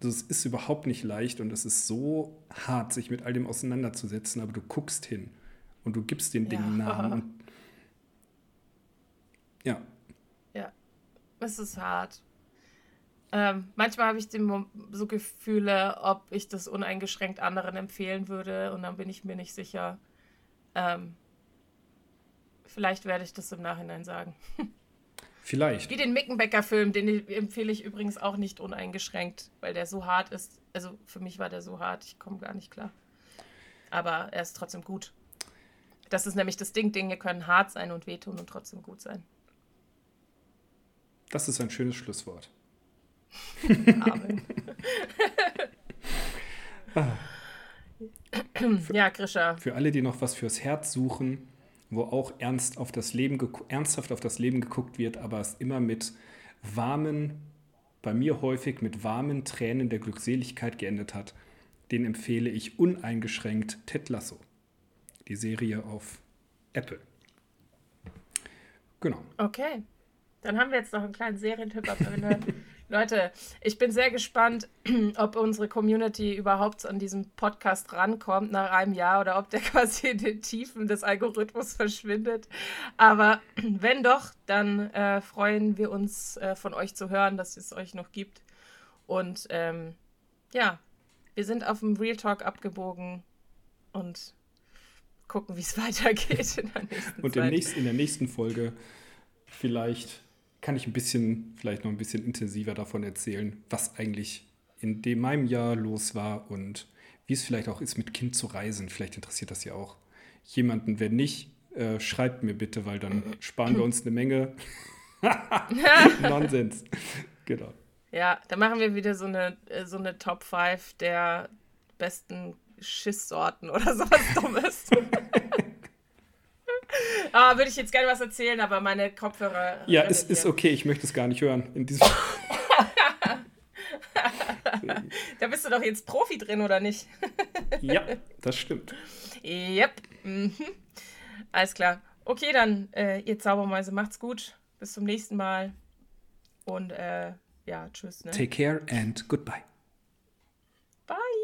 das ist überhaupt nicht leicht und es ist so hart, sich mit all dem auseinanderzusetzen, aber du guckst hin und du gibst den Dingen Ja. Namen. Und, ja, Ja, es ist hart. Ähm, manchmal habe ich so Gefühle, ob ich das uneingeschränkt anderen empfehlen würde und dann bin ich mir nicht sicher. Ähm, vielleicht werde ich das im Nachhinein sagen. vielleicht. Wie den Mickenbecker-Film, den empfehle ich übrigens auch nicht uneingeschränkt, weil der so hart ist. Also für mich war der so hart, ich komme gar nicht klar. Aber er ist trotzdem gut. Das ist nämlich das Ding, Dinge können hart sein und wehtun und trotzdem gut sein. Das ist ein schönes Schlusswort. Amen. ja, Grisha. Für alle, die noch was fürs Herz suchen, wo auch ernst auf das Leben ernsthaft auf das Leben geguckt wird, aber es immer mit warmen, bei mir häufig mit warmen Tränen der Glückseligkeit geendet hat, den empfehle ich uneingeschränkt Ted Lasso. Die Serie auf Apple. Genau. Okay. Dann haben wir jetzt noch einen kleinen Serientipp am Ende. Leute, ich bin sehr gespannt, ob unsere Community überhaupt an diesem Podcast rankommt nach einem Jahr oder ob der quasi in den Tiefen des Algorithmus verschwindet. Aber wenn doch, dann äh, freuen wir uns äh, von euch zu hören, dass es euch noch gibt. Und ähm, ja, wir sind auf dem Real Talk abgebogen und gucken, wie es weitergeht in der nächsten Und Zeit. Nächsten, in der nächsten Folge vielleicht kann ich ein bisschen, vielleicht noch ein bisschen intensiver davon erzählen, was eigentlich in dem meinem Jahr los war und wie es vielleicht auch ist, mit Kind zu reisen. Vielleicht interessiert das ja auch jemanden. Wenn nicht, äh, schreibt mir bitte, weil dann sparen wir uns eine Menge Nonsens. Genau. Ja, da machen wir wieder so eine, äh, so eine Top 5 der besten Schisssorten oder sowas Dummes. ah, würde ich jetzt gerne was erzählen, aber meine Kopfhörer. Ja, es ist okay, ich möchte es gar nicht hören. In diesem Da bist du doch jetzt Profi drin, oder nicht? ja, das stimmt. Yep. Mhm. Alles klar. Okay, dann, äh, ihr Zaubermäuse, macht's gut. Bis zum nächsten Mal. Und äh, ja, tschüss. Ne? Take care and goodbye. Bye.